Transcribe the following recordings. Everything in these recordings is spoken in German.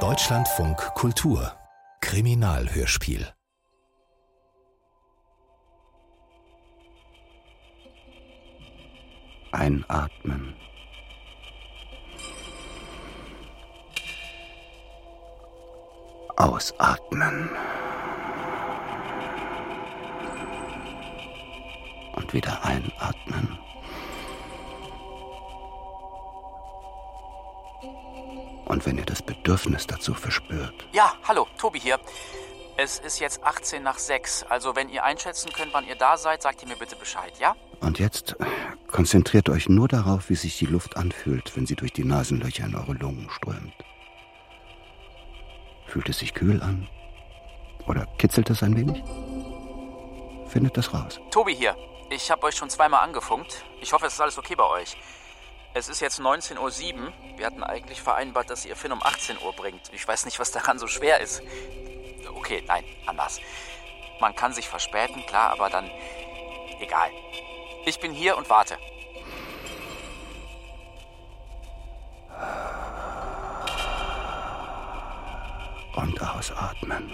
Deutschlandfunk Kultur Kriminalhörspiel Einatmen. Ausatmen. Und wieder einatmen. Und wenn ihr das Bedürfnis dazu verspürt. Ja, hallo, Tobi hier. Es ist jetzt 18 nach 6. Also, wenn ihr einschätzen könnt, wann ihr da seid, sagt ihr mir bitte Bescheid, ja? Und jetzt konzentriert euch nur darauf, wie sich die Luft anfühlt, wenn sie durch die Nasenlöcher in eure Lungen strömt. Fühlt es sich kühl an? Oder kitzelt es ein wenig? Findet das raus. Tobi hier. Ich habe euch schon zweimal angefunkt. Ich hoffe, es ist alles okay bei euch. Es ist jetzt 19.07 Uhr. Wir hatten eigentlich vereinbart, dass ihr Finn um 18 Uhr bringt. Ich weiß nicht, was daran so schwer ist. Okay, nein, anders. Man kann sich verspäten, klar, aber dann egal. Ich bin hier und warte. Und ausatmen.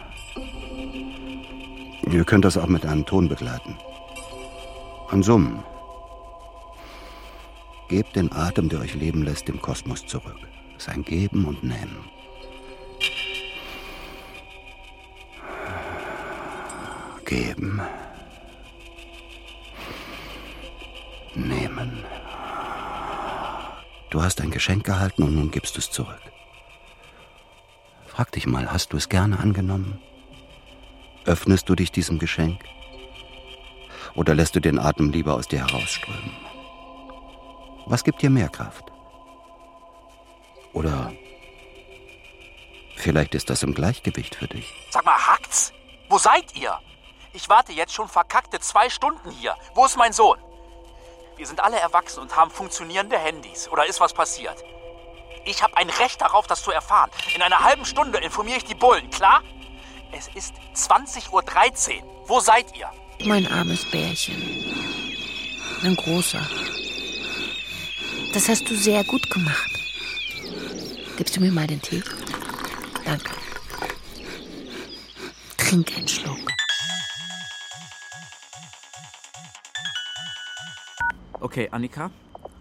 Ihr könnt das auch mit einem Ton begleiten. Ein Summen. Gebt den Atem, der euch leben lässt, dem Kosmos zurück. Sein Geben und Nehmen. Geben. Nehmen. Du hast ein Geschenk gehalten und nun gibst du es zurück. Frag dich mal, hast du es gerne angenommen? Öffnest du dich diesem Geschenk? Oder lässt du den Atem lieber aus dir herausströmen? Was gibt dir mehr Kraft? Oder vielleicht ist das im Gleichgewicht für dich. Sag mal, hackt's? Wo seid ihr? Ich warte jetzt schon verkackte zwei Stunden hier. Wo ist mein Sohn? Wir sind alle erwachsen und haben funktionierende Handys. Oder ist was passiert? Ich habe ein Recht darauf, das zu erfahren. In einer halben Stunde informiere ich die Bullen, klar? Es ist 20.13 Uhr. Wo seid ihr? Mein armes Bärchen. Mein großer. Das hast du sehr gut gemacht. Gibst du mir mal den Tee? Danke. Trink einen Schluck. Okay, Annika,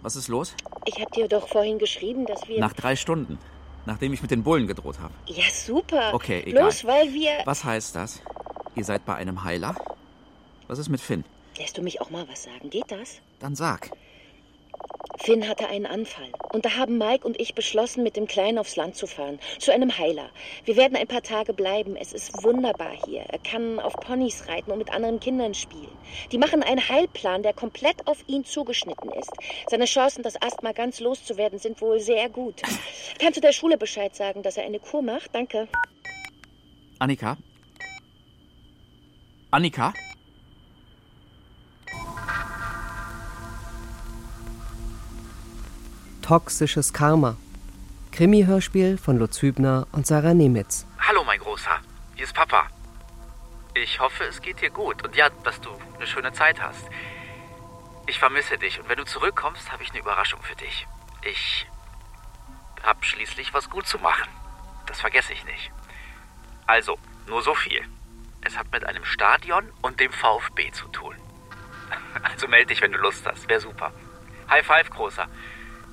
was ist los? Ich hab dir doch vorhin geschrieben, dass wir. Nach drei Stunden. Nachdem ich mit den Bullen gedroht habe. Ja, super. Okay, egal. Bloß weil wir. Was heißt das? Ihr seid bei einem Heiler? Was ist mit Finn? Lässt du mich auch mal was sagen? Geht das? Dann sag. Finn hatte einen Anfall. Und da haben Mike und ich beschlossen, mit dem Kleinen aufs Land zu fahren. Zu einem Heiler. Wir werden ein paar Tage bleiben. Es ist wunderbar hier. Er kann auf Ponys reiten und mit anderen Kindern spielen. Die machen einen Heilplan, der komplett auf ihn zugeschnitten ist. Seine Chancen, das Asthma ganz loszuwerden, sind wohl sehr gut. Kannst du der Schule Bescheid sagen, dass er eine Kur macht? Danke. Annika? Annika? Toxisches Karma. Krimi-Hörspiel von Lutz Hübner und Sarah Nemitz. Hallo, mein Großer. Hier ist Papa. Ich hoffe, es geht dir gut und ja, dass du eine schöne Zeit hast. Ich vermisse dich und wenn du zurückkommst, habe ich eine Überraschung für dich. Ich habe schließlich was gut zu machen. Das vergesse ich nicht. Also, nur so viel. Es hat mit einem Stadion und dem VfB zu tun. Also melde dich, wenn du Lust hast. Wäre super. High five, Großer.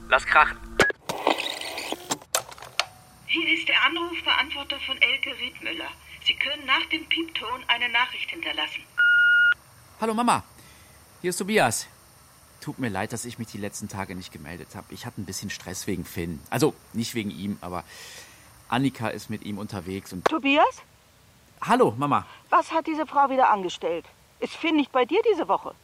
Lass krachen. Hier ist der Anrufverantworter von Elke Riedmüller. Sie können nach dem Piepton eine Nachricht hinterlassen. Hallo Mama. Hier ist Tobias. Tut mir leid, dass ich mich die letzten Tage nicht gemeldet habe. Ich hatte ein bisschen Stress wegen Finn. Also nicht wegen ihm, aber Annika ist mit ihm unterwegs und. Tobias? Hallo, Mama. Was hat diese Frau wieder angestellt? Ist Finn nicht bei dir diese Woche?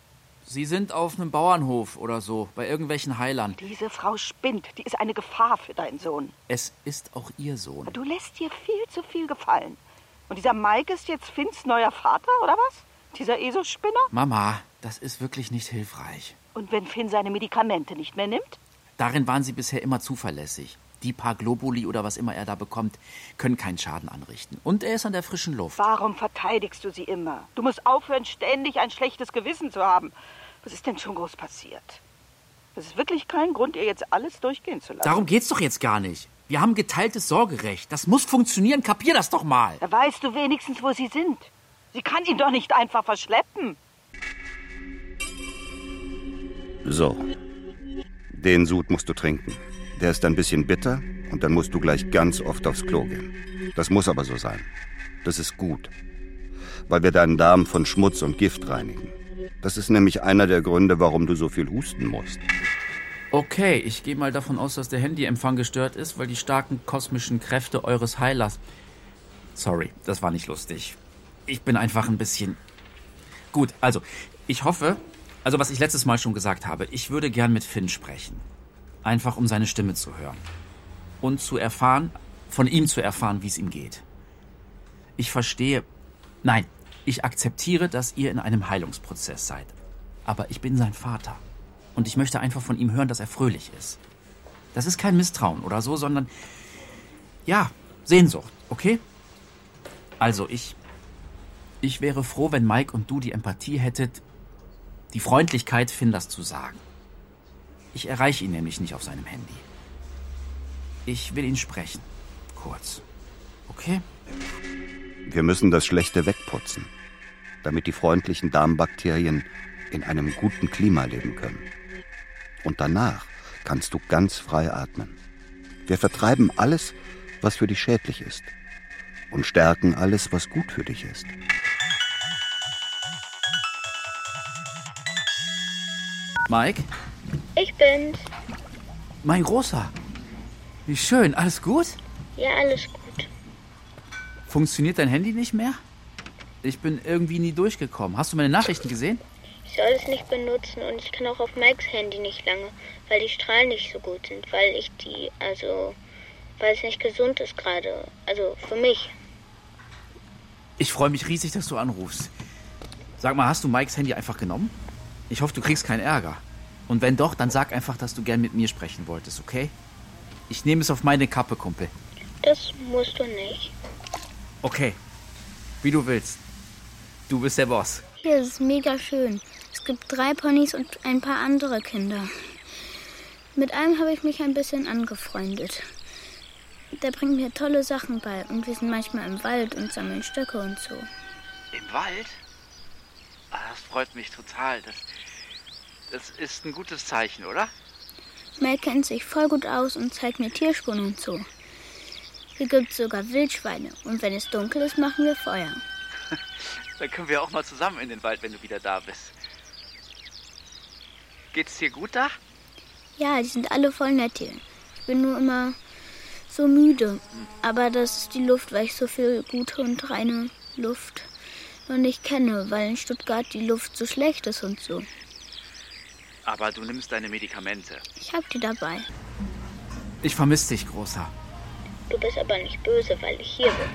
Sie sind auf einem Bauernhof oder so, bei irgendwelchen Heilern. Diese Frau spinnt. Die ist eine Gefahr für deinen Sohn. Es ist auch Ihr Sohn. Du lässt dir viel zu viel gefallen. Und dieser Mike ist jetzt Finns neuer Vater, oder was? Dieser Eselspinner? Mama, das ist wirklich nicht hilfreich. Und wenn Finn seine Medikamente nicht mehr nimmt? Darin waren Sie bisher immer zuverlässig. Die paar Globuli oder was immer er da bekommt, können keinen Schaden anrichten. Und er ist an der frischen Luft. Warum verteidigst du sie immer? Du musst aufhören, ständig ein schlechtes Gewissen zu haben. Was ist denn schon groß passiert? Es ist wirklich kein Grund, ihr jetzt alles durchgehen zu lassen. Darum geht's doch jetzt gar nicht. Wir haben geteiltes Sorgerecht. Das muss funktionieren. Kapier das doch mal. Da weißt du wenigstens, wo sie sind. Sie kann ihn doch nicht einfach verschleppen. So. Den Sud musst du trinken. Der ist ein bisschen bitter und dann musst du gleich ganz oft aufs Klo gehen. Das muss aber so sein. Das ist gut. Weil wir deinen Darm von Schmutz und Gift reinigen. Das ist nämlich einer der Gründe, warum du so viel husten musst. Okay, ich gehe mal davon aus, dass der Handyempfang gestört ist, weil die starken kosmischen Kräfte eures Heilers. Sorry, das war nicht lustig. Ich bin einfach ein bisschen. Gut, also, ich hoffe, also was ich letztes Mal schon gesagt habe, ich würde gern mit Finn sprechen. Einfach um seine Stimme zu hören. Und zu erfahren, von ihm zu erfahren, wie es ihm geht. Ich verstehe. Nein, ich akzeptiere, dass ihr in einem Heilungsprozess seid. Aber ich bin sein Vater. Und ich möchte einfach von ihm hören, dass er fröhlich ist. Das ist kein Misstrauen oder so, sondern ja, Sehnsucht, okay? Also ich. Ich wäre froh, wenn Mike und du die Empathie hättet, die Freundlichkeit, Finn das zu sagen. Ich erreiche ihn nämlich nicht auf seinem Handy. Ich will ihn sprechen. Kurz. Okay? Wir müssen das Schlechte wegputzen, damit die freundlichen Darmbakterien in einem guten Klima leben können. Und danach kannst du ganz frei atmen. Wir vertreiben alles, was für dich schädlich ist und stärken alles, was gut für dich ist. Mike? Ich bin's. Mein Großer. Wie schön. Alles gut? Ja, alles gut. Funktioniert dein Handy nicht mehr? Ich bin irgendwie nie durchgekommen. Hast du meine Nachrichten gesehen? Ich soll es nicht benutzen und ich kann auch auf Mikes Handy nicht lange, weil die Strahlen nicht so gut sind, weil ich die, also, weil es nicht gesund ist gerade. Also für mich. Ich freue mich riesig, dass du anrufst. Sag mal, hast du Mikes Handy einfach genommen? Ich hoffe, du kriegst keinen Ärger. Und wenn doch, dann sag einfach, dass du gern mit mir sprechen wolltest, okay? Ich nehme es auf meine Kappe, Kumpel. Das musst du nicht. Okay. Wie du willst. Du bist der Boss. Hier ist es mega schön. Es gibt drei Ponys und ein paar andere Kinder. Mit einem habe ich mich ein bisschen angefreundet. Der bringt mir tolle Sachen bei und wir sind manchmal im Wald und sammeln Stöcke und so. Im Wald? Ah, das freut mich total. Das, das ist ein gutes Zeichen, oder? Mel kennt sich voll gut aus und zeigt mir Tierspuren und so. Hier gibt es sogar Wildschweine und wenn es dunkel ist, machen wir Feuer. Dann können wir auch mal zusammen in den Wald, wenn du wieder da bist. Geht's dir gut da? Ja, die sind alle voll nett hier. Ich bin nur immer so müde. Aber das ist die Luft, weil ich so viel gute und reine Luft noch nicht kenne, weil in Stuttgart die Luft so schlecht ist und so. Aber du nimmst deine Medikamente. Ich hab die dabei. Ich vermisse dich, Großer. Du bist aber nicht böse, weil ich hier bin.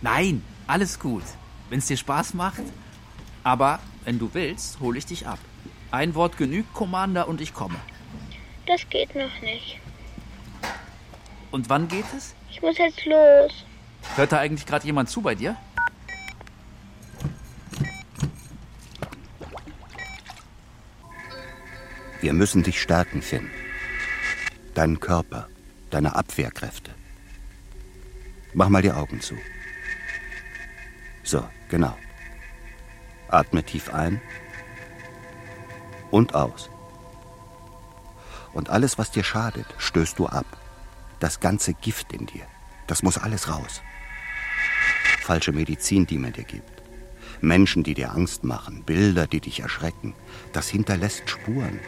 Nein, alles gut. Wenn es dir Spaß macht. Aber wenn du willst, hole ich dich ab. Ein Wort genügt, Commander, und ich komme. Das geht noch nicht. Und wann geht es? Ich muss jetzt los. Hört da eigentlich gerade jemand zu bei dir? Wir müssen dich stärken, Finn. Deinen Körper, deine Abwehrkräfte. Mach mal die Augen zu. So, genau. Atme tief ein und aus. Und alles, was dir schadet, stößt du ab. Das ganze Gift in dir, das muss alles raus. Falsche Medizin, die man dir gibt. Menschen, die dir Angst machen, Bilder, die dich erschrecken, das hinterlässt Spuren.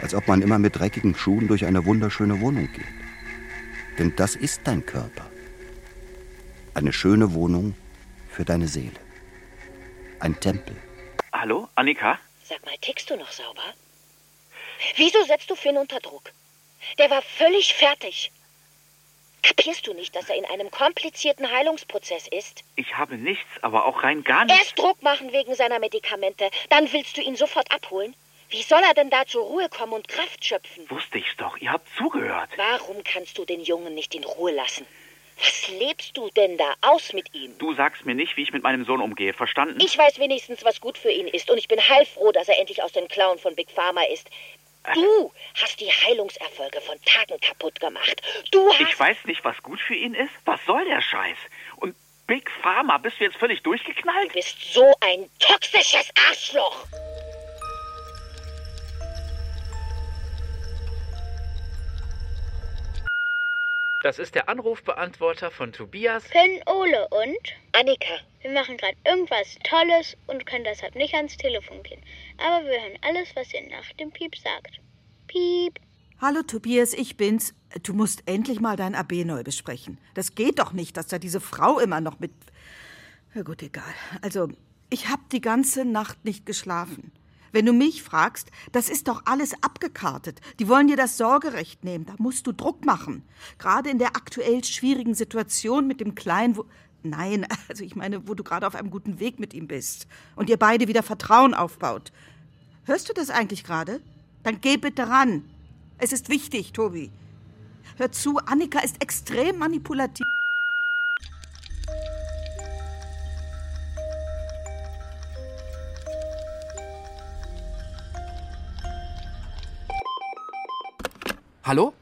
Als ob man immer mit dreckigen Schuhen durch eine wunderschöne Wohnung geht. Denn das ist dein Körper. Eine schöne Wohnung für deine Seele. Ein Tempel. Hallo, Annika? Sag mal, tickst du noch sauber? Wieso setzt du Finn unter Druck? Der war völlig fertig. Kapierst du nicht, dass er in einem komplizierten Heilungsprozess ist? Ich habe nichts, aber auch rein gar nichts. Erst Druck machen wegen seiner Medikamente, dann willst du ihn sofort abholen? Wie soll er denn da zur Ruhe kommen und Kraft schöpfen? Wusste ich's doch, ihr habt zugehört. Warum kannst du den Jungen nicht in Ruhe lassen? Was lebst du denn da aus mit ihm? Du sagst mir nicht, wie ich mit meinem Sohn umgehe, verstanden? Ich weiß wenigstens, was gut für ihn ist, und ich bin heilfroh, dass er endlich aus den Klauen von Big Pharma ist. Du hast die Heilungserfolge von Tagen kaputt gemacht. Du hast. Ich weiß nicht, was gut für ihn ist. Was soll der Scheiß? Und Big Pharma, bist du jetzt völlig durchgeknallt? Du bist so ein toxisches Arschloch. Das ist der Anrufbeantworter von Tobias. Finn, Ole und? Annika, Wir machen gerade irgendwas Tolles und können deshalb nicht ans Telefon gehen. Aber wir hören alles, was ihr nach dem Piep sagt. Piep. Hallo Tobias, ich bin's. Du musst endlich mal dein AB neu besprechen. Das geht doch nicht, dass da diese Frau immer noch mit. Na gut, egal. Also, ich hab die ganze Nacht nicht geschlafen. Wenn du mich fragst, das ist doch alles abgekartet. Die wollen dir das Sorgerecht nehmen. Da musst du Druck machen. Gerade in der aktuell schwierigen Situation mit dem Kleinen, wo. Nein, also ich meine, wo du gerade auf einem guten Weg mit ihm bist und ihr beide wieder Vertrauen aufbaut. Hörst du das eigentlich gerade? Dann geh bitte ran. Es ist wichtig, Tobi. Hör zu, Annika ist extrem manipulativ. Hallo?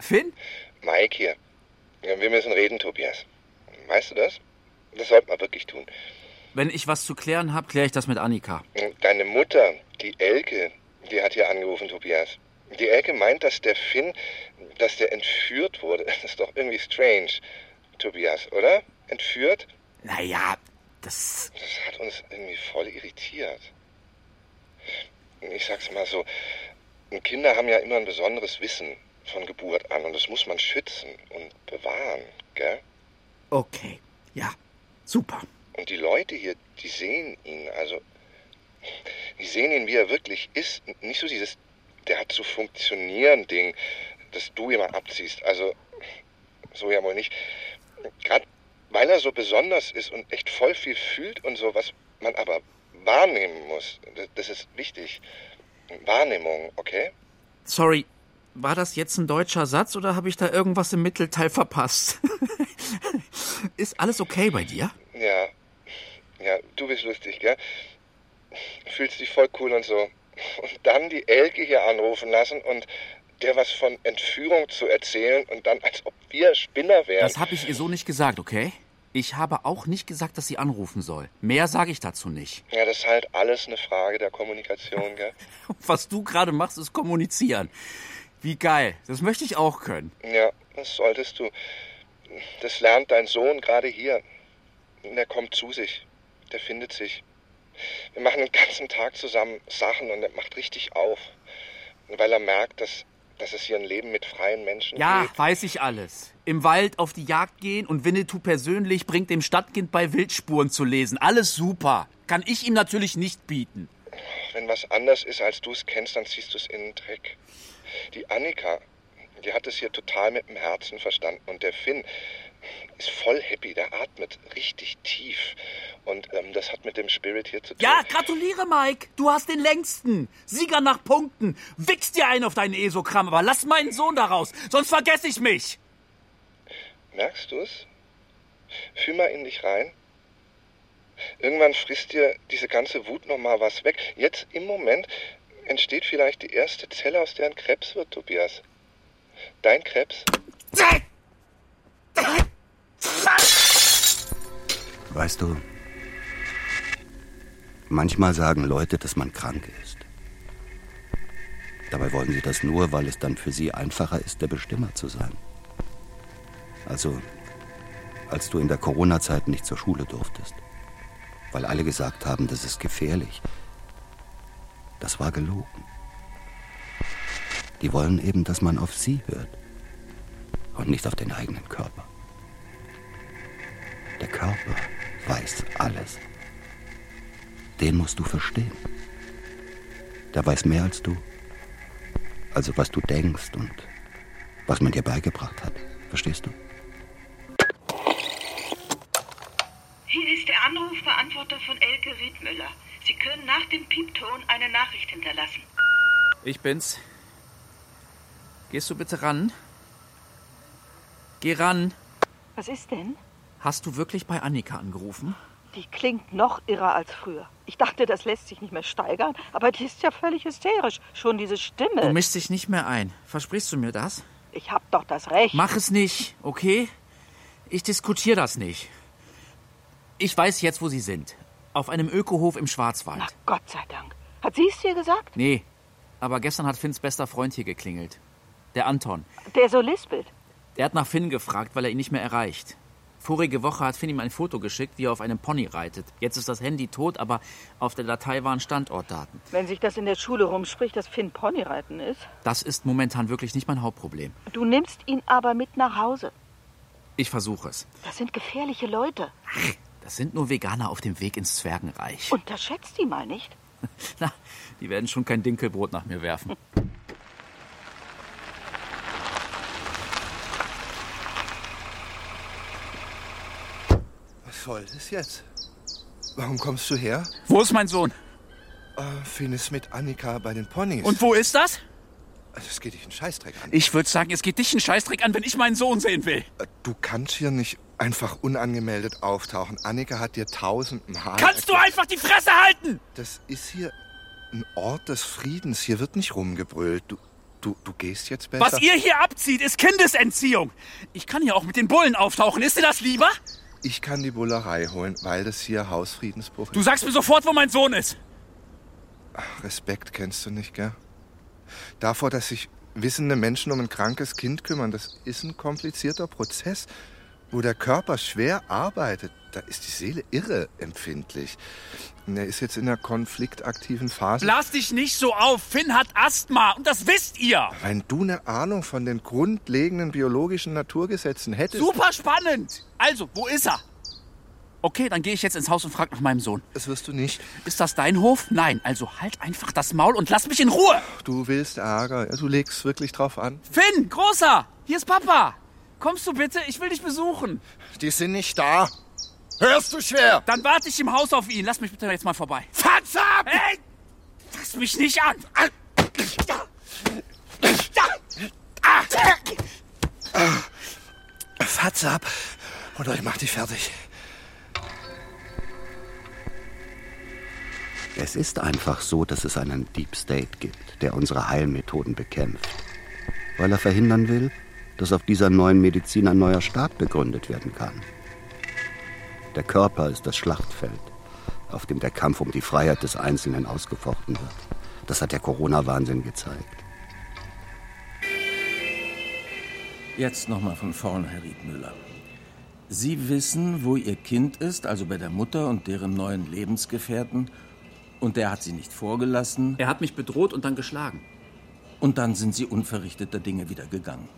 Finn? Mike hier. Wir müssen reden, Tobias. Weißt du das? Das sollten wir wirklich tun. Wenn ich was zu klären habe, kläre ich das mit Annika. Deine Mutter, die Elke, die hat hier angerufen, Tobias. Die Elke meint, dass der Finn, dass der entführt wurde. Das ist doch irgendwie strange, Tobias, oder? Entführt? Naja, das. Das hat uns irgendwie voll irritiert. Ich sag's mal so, Kinder haben ja immer ein besonderes Wissen von Geburt an und das muss man schützen und bewahren, gell? Okay. Ja, super. Und die Leute hier, die sehen ihn, also, die sehen ihn, wie er wirklich ist. Nicht so dieses, der hat zu funktionieren Ding, das du immer abziehst. Also, so ja wohl nicht. Gerade weil er so besonders ist und echt voll viel fühlt und so, was man aber wahrnehmen muss. Das ist wichtig. Wahrnehmung, okay? Sorry, war das jetzt ein deutscher Satz oder habe ich da irgendwas im Mittelteil verpasst? Ist alles okay bei dir? Ja. Ja, du bist lustig, gell? Fühlst dich voll cool und so. Und dann die Elke hier anrufen lassen und der was von Entführung zu erzählen und dann, als ob wir Spinner wären. Das habe ich ihr so nicht gesagt, okay? Ich habe auch nicht gesagt, dass sie anrufen soll. Mehr sage ich dazu nicht. Ja, das ist halt alles eine Frage der Kommunikation, gell? Was du gerade machst, ist kommunizieren. Wie geil. Das möchte ich auch können. Ja, das solltest du. Das lernt dein Sohn gerade hier. Der kommt zu sich. Der findet sich. Wir machen den ganzen Tag zusammen Sachen und er macht richtig auf. Weil er merkt, dass, dass es hier ein Leben mit freien Menschen Ja, gibt. weiß ich alles. Im Wald auf die Jagd gehen und Winnetou persönlich bringt dem Stadtkind bei Wildspuren zu lesen. Alles super. Kann ich ihm natürlich nicht bieten. Wenn was anders ist, als du es kennst, dann ziehst du es in den Dreck. Die Annika, die hat es hier total mit dem Herzen verstanden. Und der Finn ist voll happy, der atmet richtig tief. Und ähm, das hat mit dem Spirit hier zu tun. Ja, gratuliere, Mike. Du hast den längsten. Sieger nach Punkten. Wichst dir ein auf deinen ESO-Kram, aber lass meinen Sohn da raus, sonst vergesse ich mich. Merkst du es? Fühl mal in dich rein. Irgendwann frisst dir diese ganze Wut noch mal was weg. Jetzt im Moment entsteht vielleicht die erste Zelle, aus der ein Krebs wird, Tobias. Dein Krebs? Weißt du, manchmal sagen Leute, dass man krank ist. Dabei wollen sie das nur, weil es dann für sie einfacher ist, der Bestimmer zu sein. Also, als du in der Corona-Zeit nicht zur Schule durftest, weil alle gesagt haben, das ist gefährlich. Das war gelogen. Die wollen eben, dass man auf sie hört und nicht auf den eigenen Körper. Der Körper weiß alles. Den musst du verstehen. Der weiß mehr als du. Also was du denkst und was man dir beigebracht hat. Verstehst du? Hier ist der Anrufbeantworter von Elke Riedmüller. Sie können nach dem Piepton eine Nachricht hinterlassen. Ich bin's. Gehst du bitte ran? Geh ran. Was ist denn? Hast du wirklich bei Annika angerufen? Die klingt noch irrer als früher. Ich dachte, das lässt sich nicht mehr steigern, aber die ist ja völlig hysterisch. Schon diese Stimme. Du mischst dich nicht mehr ein. Versprichst du mir das? Ich hab doch das Recht. Mach es nicht, okay? Ich diskutiere das nicht. Ich weiß jetzt, wo Sie sind. Auf einem Ökohof im Schwarzwald. Na, Gott sei Dank. Hat sie es dir gesagt? Nee, aber gestern hat Finns bester Freund hier geklingelt. Der Anton. Der so lispelt. Der hat nach Finn gefragt, weil er ihn nicht mehr erreicht. Vorige Woche hat Finn ihm ein Foto geschickt, wie er auf einem Pony reitet. Jetzt ist das Handy tot, aber auf der Datei waren Standortdaten. Wenn sich das in der Schule rumspricht, dass Finn Ponyreiten ist. Das ist momentan wirklich nicht mein Hauptproblem. Du nimmst ihn aber mit nach Hause. Ich versuche es. Das sind gefährliche Leute. Das sind nur Veganer auf dem Weg ins Zwergenreich. Unterschätzt die mal nicht. Na, die werden schon kein Dinkelbrot nach mir werfen. Was soll das jetzt? Warum kommst du her? Wo ist mein Sohn? Äh, Finn ist mit Annika bei den Ponys. Und wo ist das? Das geht dich einen Scheißdreck an. Ich würde sagen, es geht dich einen Scheißdreck an, wenn ich meinen Sohn sehen will. Äh, Du kannst hier nicht einfach unangemeldet auftauchen. Annika hat dir tausendmal... Kannst du einfach die Fresse halten? Das ist hier ein Ort des Friedens. Hier wird nicht rumgebrüllt. Du, du, du gehst jetzt besser. Was ihr hier abzieht, ist Kindesentziehung. Ich kann hier auch mit den Bullen auftauchen. Ist dir das lieber? Ich kann die Bullerei holen, weil das hier Hausfriedensbruch Du ist. sagst mir sofort, wo mein Sohn ist. Respekt kennst du nicht, gell? Davor, dass sich wissende Menschen um ein krankes Kind kümmern, das ist ein komplizierter Prozess, wo der Körper schwer arbeitet. Da ist die Seele irre empfindlich. Und er ist jetzt in der konfliktaktiven Phase. Blas dich nicht so auf. Finn hat Asthma und das wisst ihr. Wenn du eine Ahnung von den grundlegenden biologischen Naturgesetzen hättest. Super spannend. Also, wo ist er? Okay, dann gehe ich jetzt ins Haus und frag nach meinem Sohn. Das wirst du nicht. Ist das dein Hof? Nein. Also halt einfach das Maul und lass mich in Ruhe. Du willst Ärger. Du legst wirklich drauf an. Finn, Großer, hier ist Papa. Kommst du bitte? Ich will dich besuchen. Die sind nicht da. Hörst du schwer? Dann warte ich im Haus auf ihn. Lass mich bitte jetzt mal vorbei. Fatz ab! Hey! Fass mich nicht an! Fatz ab. Oder ich mach dich fertig. Es ist einfach so, dass es einen Deep State gibt, der unsere Heilmethoden bekämpft. Weil er verhindern will, dass auf dieser neuen Medizin ein neuer Staat begründet werden kann. Der Körper ist das Schlachtfeld, auf dem der Kampf um die Freiheit des Einzelnen ausgefochten wird. Das hat der Corona-Wahnsinn gezeigt. Jetzt nochmal von vorn, Herr Riedmüller. Sie wissen, wo Ihr Kind ist, also bei der Mutter und deren neuen Lebensgefährten. Und der hat Sie nicht vorgelassen. Er hat mich bedroht und dann geschlagen. Und dann sind Sie unverrichteter Dinge wieder gegangen.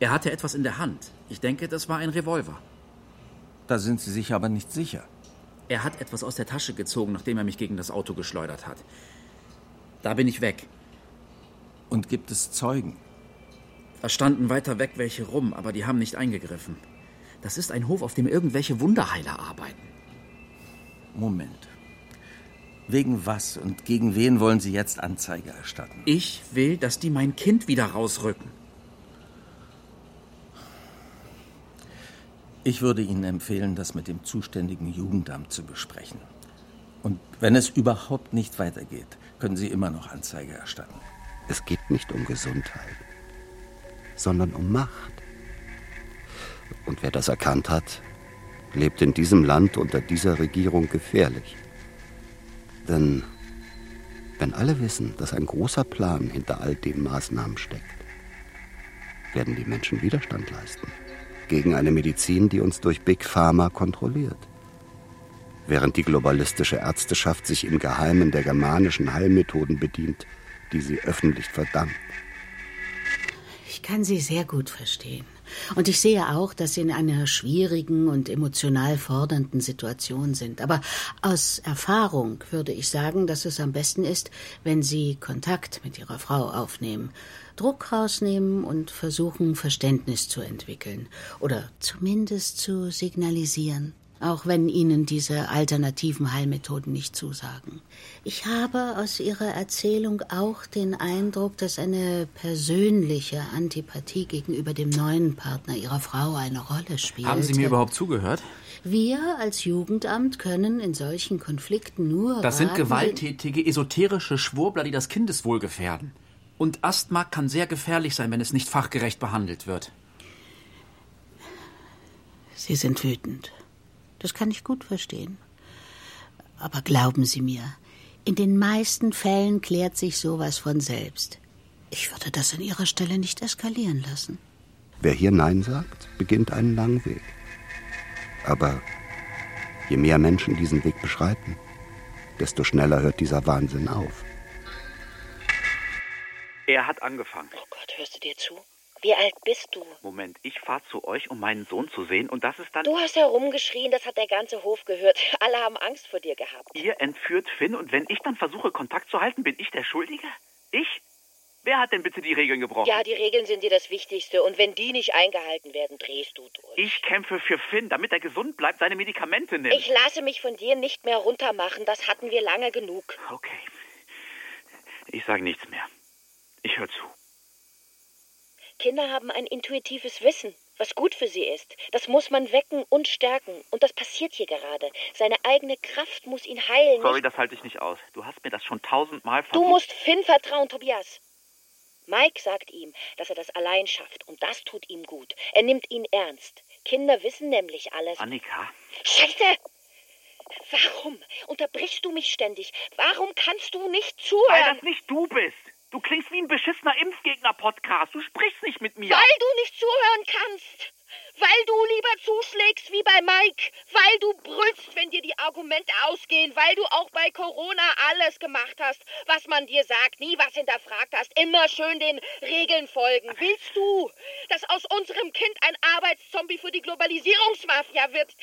Er hatte etwas in der Hand. Ich denke, das war ein Revolver. Da sind Sie sich aber nicht sicher. Er hat etwas aus der Tasche gezogen, nachdem er mich gegen das Auto geschleudert hat. Da bin ich weg. Und gibt es Zeugen? Da standen weiter weg welche rum, aber die haben nicht eingegriffen. Das ist ein Hof, auf dem irgendwelche Wunderheiler arbeiten. Moment. Wegen was und gegen wen wollen Sie jetzt Anzeige erstatten? Ich will, dass die mein Kind wieder rausrücken. Ich würde Ihnen empfehlen, das mit dem zuständigen Jugendamt zu besprechen. Und wenn es überhaupt nicht weitergeht, können Sie immer noch Anzeige erstatten. Es geht nicht um Gesundheit, sondern um Macht. Und wer das erkannt hat, lebt in diesem Land unter dieser Regierung gefährlich. Denn wenn alle wissen, dass ein großer Plan hinter all den Maßnahmen steckt, werden die Menschen Widerstand leisten gegen eine Medizin, die uns durch Big Pharma kontrolliert. Während die globalistische Ärzteschaft sich im Geheimen der germanischen Heilmethoden bedient, die sie öffentlich verdammt. Ich kann Sie sehr gut verstehen. Und ich sehe auch, dass Sie in einer schwierigen und emotional fordernden Situation sind. Aber aus Erfahrung würde ich sagen, dass es am besten ist, wenn Sie Kontakt mit Ihrer Frau aufnehmen, Druck rausnehmen und versuchen, Verständnis zu entwickeln. Oder zumindest zu signalisieren. auch wenn Ihnen diese alternativen Heilmethoden nicht zusagen. Ich habe aus Ihrer Erzählung auch den Eindruck, dass eine persönliche Antipathie gegenüber dem neuen Partner Ihrer Frau eine Rolle spielt. Haben Sie mir überhaupt zugehört? Wir als Jugendamt können in solchen Konflikten nur. Das sind gewalttätige, esoterische Schwurbler, die das Kindeswohl gefährden. Und Asthma kann sehr gefährlich sein, wenn es nicht fachgerecht behandelt wird. Sie sind wütend. Das kann ich gut verstehen. Aber glauben Sie mir, in den meisten Fällen klärt sich sowas von selbst. Ich würde das an Ihrer Stelle nicht eskalieren lassen. Wer hier Nein sagt, beginnt einen langen Weg. Aber je mehr Menschen diesen Weg beschreiten, desto schneller hört dieser Wahnsinn auf. Er hat angefangen. Oh Gott, hörst du dir zu? Wie alt bist du? Moment, ich fahre zu euch, um meinen Sohn zu sehen, und das ist dann. Du hast herumgeschrien, das hat der ganze Hof gehört. Alle haben Angst vor dir gehabt. Ihr entführt Finn, und wenn ich dann versuche, Kontakt zu halten, bin ich der Schuldige? Ich? Wer hat denn bitte die Regeln gebrochen? Ja, die Regeln sind dir das Wichtigste. Und wenn die nicht eingehalten werden, drehst du durch. Ich kämpfe für Finn, damit er gesund bleibt, seine Medikamente nimmt. Ich lasse mich von dir nicht mehr runtermachen. Das hatten wir lange genug. Okay. Ich sage nichts mehr. Ich höre zu. Kinder haben ein intuitives Wissen, was gut für sie ist. Das muss man wecken und stärken. Und das passiert hier gerade. Seine eigene Kraft muss ihn heilen. Sorry, das halte ich nicht aus. Du hast mir das schon tausendmal versucht. Du musst Finn vertrauen, Tobias. Mike sagt ihm, dass er das allein schafft. Und das tut ihm gut. Er nimmt ihn ernst. Kinder wissen nämlich alles. Annika, Scheiße! Warum unterbrichst du mich ständig? Warum kannst du nicht weil zuhören? das nicht du bist. Du klingst wie ein beschissener Impfgegner-Podcast. Du sprichst nicht mit mir. Weil du nicht zuhören kannst. Weil du lieber zuschlägst wie bei Mike. Weil du brüllst, wenn dir die Argumente ausgehen. Weil du auch bei Corona alles gemacht hast, was man dir sagt. Nie was hinterfragt hast. Immer schön den Regeln folgen. Willst du, dass aus unserem Kind ein Arbeitszombie für die Globalisierungsmafia wird?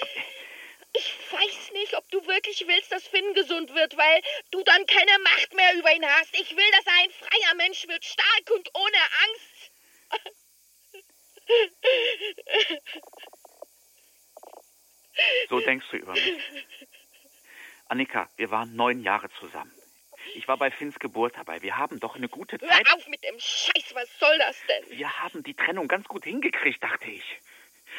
Ich weiß nicht, ob du wirklich willst, dass Finn gesund wird, weil du dann keine Macht mehr über ihn hast. Ich will, dass er ein freier Mensch wird, stark und ohne Angst. So denkst du über mich. Annika, wir waren neun Jahre zusammen. Ich war bei Finns Geburt dabei. Wir haben doch eine gute Zeit. Hör auf mit dem Scheiß, was soll das denn? Wir haben die Trennung ganz gut hingekriegt, dachte ich.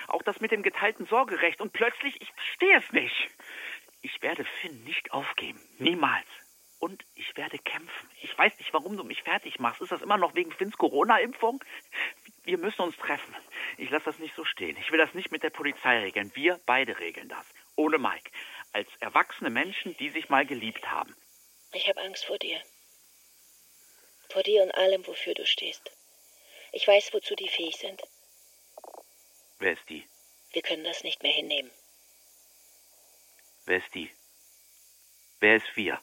Auch das mit dem geteilten Sorgerecht. Und plötzlich, ich verstehe es nicht. Ich werde Finn nicht aufgeben. Niemals. Und ich werde kämpfen. Ich weiß nicht, warum du mich fertig machst. Ist das immer noch wegen Finns Corona-Impfung? Wir müssen uns treffen. Ich lasse das nicht so stehen. Ich will das nicht mit der Polizei regeln. Wir beide regeln das. Ohne Mike. Als erwachsene Menschen, die sich mal geliebt haben. Ich habe Angst vor dir. Vor dir und allem, wofür du stehst. Ich weiß, wozu die fähig sind. Wer ist die? Wir können das nicht mehr hinnehmen. Wer ist die? Wer ist wir?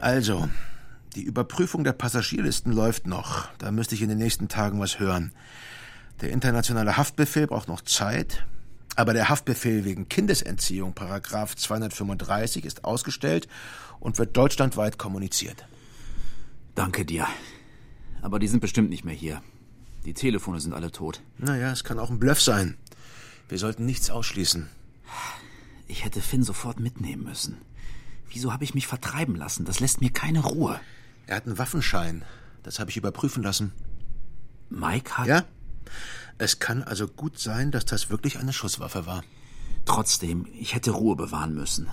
Also, die Überprüfung der Passagierlisten läuft noch. Da müsste ich in den nächsten Tagen was hören. Der internationale Haftbefehl braucht noch Zeit, aber der Haftbefehl wegen Kindesentziehung, Paragraph 235, ist ausgestellt und wird deutschlandweit kommuniziert. Danke dir. Aber die sind bestimmt nicht mehr hier. Die Telefone sind alle tot. Naja, es kann auch ein Bluff sein. Wir sollten nichts ausschließen. Ich hätte Finn sofort mitnehmen müssen. Wieso habe ich mich vertreiben lassen? Das lässt mir keine Ruhe. Er hat einen Waffenschein. Das habe ich überprüfen lassen. Mike hat. Ja? Es kann also gut sein, dass das wirklich eine Schusswaffe war. Trotzdem, ich hätte Ruhe bewahren müssen.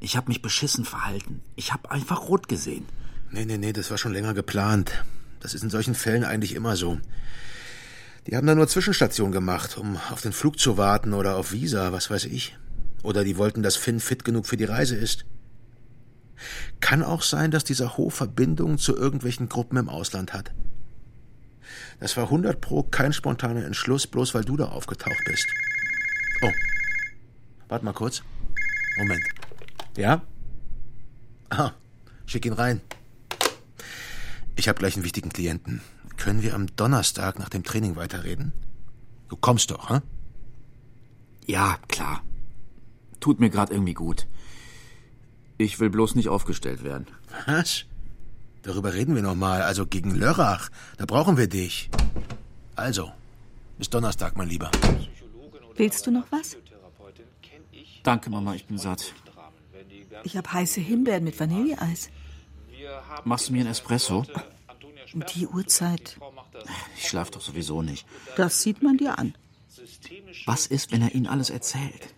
Ich habe mich beschissen verhalten. Ich habe einfach rot gesehen. Nee, nee, nee, das war schon länger geplant. Das ist in solchen Fällen eigentlich immer so. Die haben da nur Zwischenstation gemacht, um auf den Flug zu warten oder auf Visa, was weiß ich. Oder die wollten, dass Finn fit genug für die Reise ist. Kann auch sein, dass dieser Hof Verbindungen zu irgendwelchen Gruppen im Ausland hat. Das war 100 pro kein spontaner Entschluss, bloß weil du da aufgetaucht bist. Oh, warte mal kurz. Moment. Ja? Ah, schick ihn rein. Ich habe gleich einen wichtigen Klienten. Können wir am Donnerstag nach dem Training weiterreden? Du kommst doch, hm? Ja, klar. Tut mir gerade irgendwie gut. Ich will bloß nicht aufgestellt werden. Was? Darüber reden wir noch mal. Also gegen Lörrach, da brauchen wir dich. Also, bis Donnerstag, mein Lieber. Willst du noch was? Danke, Mama, ich bin satt. Ich habe heiße Himbeeren mit Vanilleeis. Machst du mir einen Espresso? Um die Uhrzeit. Ich schlaf doch sowieso nicht. Das sieht man dir an. Was ist, wenn er ihnen alles erzählt?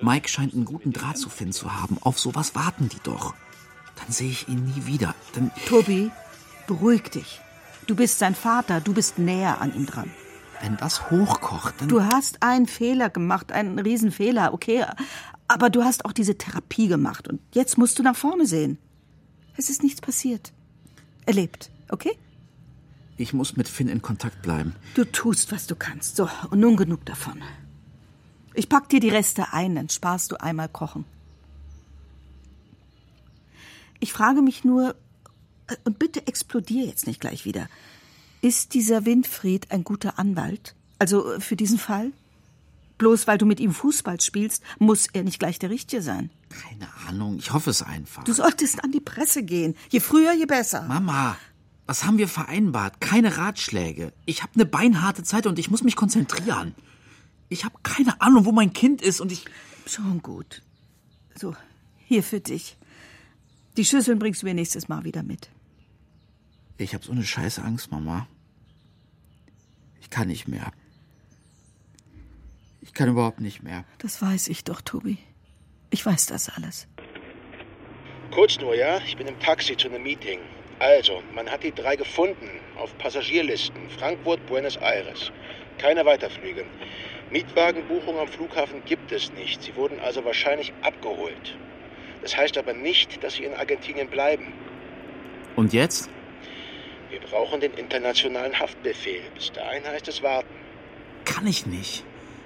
Mike scheint einen guten Draht zu Finn zu haben. Auf sowas warten die doch. Dann sehe ich ihn nie wieder. Dann Tobi, beruhig dich. Du bist sein Vater, du bist näher an ihm dran. Wenn das hochkocht, dann. Du hast einen Fehler gemacht, einen Riesenfehler, okay. Aber du hast auch diese Therapie gemacht und jetzt musst du nach vorne sehen. Es ist nichts passiert. Er lebt, okay? Ich muss mit Finn in Kontakt bleiben. Du tust, was du kannst. So, und nun genug davon. Ich pack dir die Reste ein, dann sparst du einmal kochen. Ich frage mich nur, äh, und bitte explodier jetzt nicht gleich wieder. Ist dieser Winfried ein guter Anwalt? Also äh, für diesen Fall? Bloß weil du mit ihm Fußball spielst, muss er nicht gleich der Richtige sein. Keine Ahnung, ich hoffe es einfach. Du solltest an die Presse gehen. Je früher, je besser. Mama, was haben wir vereinbart? Keine Ratschläge. Ich habe eine beinharte Zeit und ich muss mich konzentrieren. Ich habe keine Ahnung, wo mein Kind ist und ich. Schon gut. So, hier für dich. Die Schüsseln bringst du mir nächstes Mal wieder mit. Ich habe so eine scheiße Angst, Mama. Ich kann nicht mehr. Ich kann überhaupt nicht mehr. Das weiß ich doch, Tobi. Ich weiß das alles. Kurz nur, ja? Ich bin im Taxi zu einem Meeting. Also, man hat die drei gefunden auf Passagierlisten. Frankfurt, Buenos Aires. Keine Weiterflüge. Mietwagenbuchung am Flughafen gibt es nicht. Sie wurden also wahrscheinlich abgeholt. Das heißt aber nicht, dass sie in Argentinien bleiben. Und jetzt? Wir brauchen den internationalen Haftbefehl. Bis dahin heißt es warten. Kann ich nicht.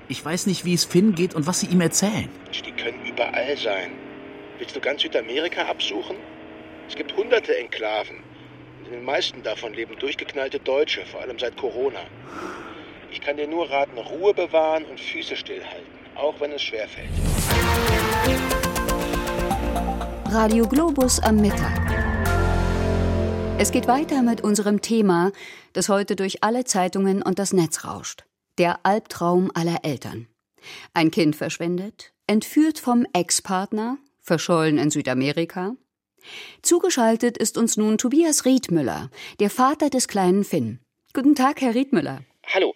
Ich weiß nicht, wie es Finn geht und was sie ihm erzählen. Die können überall sein. Willst du ganz Südamerika absuchen? Es gibt hunderte Enklaven. In den meisten davon leben durchgeknallte Deutsche, vor allem seit Corona. Ich kann dir nur raten, Ruhe bewahren und Füße stillhalten, auch wenn es schwerfällt. Radio Globus am Mittag. Es geht weiter mit unserem Thema, das heute durch alle Zeitungen und das Netz rauscht. Der Albtraum aller Eltern. Ein Kind verschwindet, entführt vom Ex-Partner, verschollen in Südamerika. Zugeschaltet ist uns nun Tobias Riedmüller, der Vater des kleinen Finn. Guten Tag, Herr Riedmüller. Hallo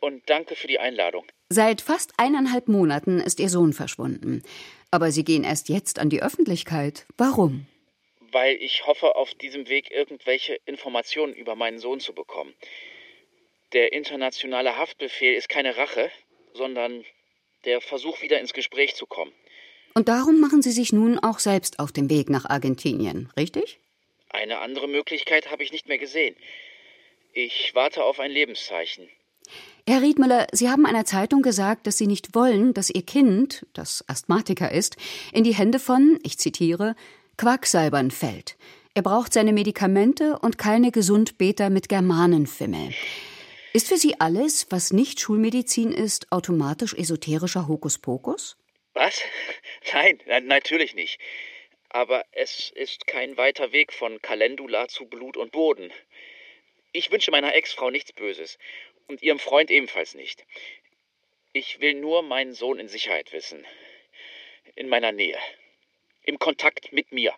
und danke für die Einladung. Seit fast eineinhalb Monaten ist Ihr Sohn verschwunden. Aber Sie gehen erst jetzt an die Öffentlichkeit. Warum? Weil ich hoffe, auf diesem Weg irgendwelche Informationen über meinen Sohn zu bekommen. Der internationale Haftbefehl ist keine Rache, sondern der Versuch, wieder ins Gespräch zu kommen. Und darum machen Sie sich nun auch selbst auf den Weg nach Argentinien, richtig? Eine andere Möglichkeit habe ich nicht mehr gesehen. Ich warte auf ein Lebenszeichen. Herr Riedmüller, Sie haben einer Zeitung gesagt, dass Sie nicht wollen, dass Ihr Kind, das Asthmatiker ist, in die Hände von, ich zitiere, Quacksalbern fällt. Er braucht seine Medikamente und keine Gesundbeter mit Germanenfimmel. Ist für Sie alles, was nicht Schulmedizin ist, automatisch esoterischer Hokuspokus? Was? Nein, na, natürlich nicht. Aber es ist kein weiter Weg von Calendula zu Blut und Boden. Ich wünsche meiner Ex-Frau nichts Böses und ihrem Freund ebenfalls nicht. Ich will nur meinen Sohn in Sicherheit wissen. In meiner Nähe. Im Kontakt mit mir.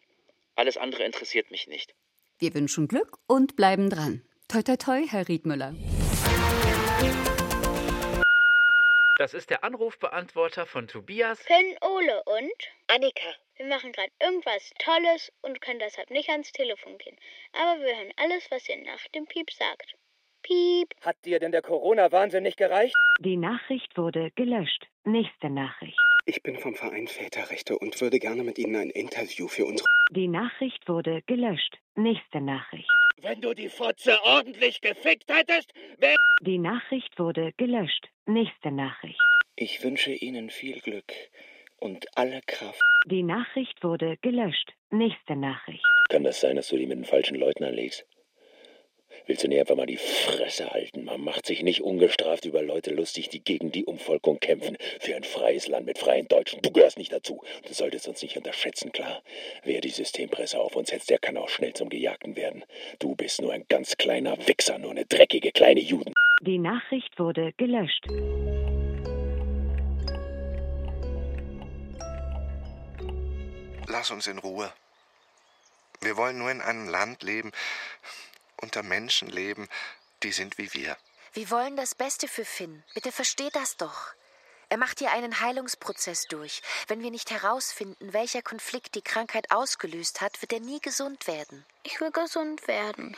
Alles andere interessiert mich nicht. Wir wünschen Glück und bleiben dran. Toi, toi, toi, Herr Riedmüller. Das ist der Anrufbeantworter von Tobias. Finn, Ole und Annika. wir machen gerade irgendwas Tolles und können deshalb nicht ans Telefon gehen. Aber wir hören alles, was ihr nach dem Piep sagt. Piep. Hat dir denn der Corona-Wahnsinn nicht gereicht? Die Nachricht wurde gelöscht. Nächste Nachricht. Ich bin vom Verein Väterrechte und würde gerne mit Ihnen ein Interview für unsere. Die Nachricht wurde gelöscht. Nächste Nachricht. Wenn du die Fotze ordentlich gefickt hättest, wär. Die Nachricht wurde gelöscht. Nächste Nachricht. Ich wünsche Ihnen viel Glück und alle Kraft. Die Nachricht wurde gelöscht. Nächste Nachricht. Kann das sein, dass du die mit den falschen Leuten anlegst? Willst du nicht einfach mal die Fresse halten? Man macht sich nicht ungestraft über Leute lustig, die gegen die Umvolkung kämpfen. Für ein freies Land mit freien Deutschen. Du gehörst nicht dazu. Du solltest uns nicht unterschätzen, klar. Wer die Systempresse auf uns setzt, der kann auch schnell zum Gejagten werden. Du bist nur ein ganz kleiner Wichser, nur eine dreckige kleine Juden. Die Nachricht wurde gelöscht. Lass uns in Ruhe. Wir wollen nur in einem Land leben, unter Menschen leben, die sind wie wir. Wir wollen das Beste für Finn. Bitte versteh das doch. Er macht hier einen Heilungsprozess durch. Wenn wir nicht herausfinden, welcher Konflikt die Krankheit ausgelöst hat, wird er nie gesund werden. Ich will gesund werden.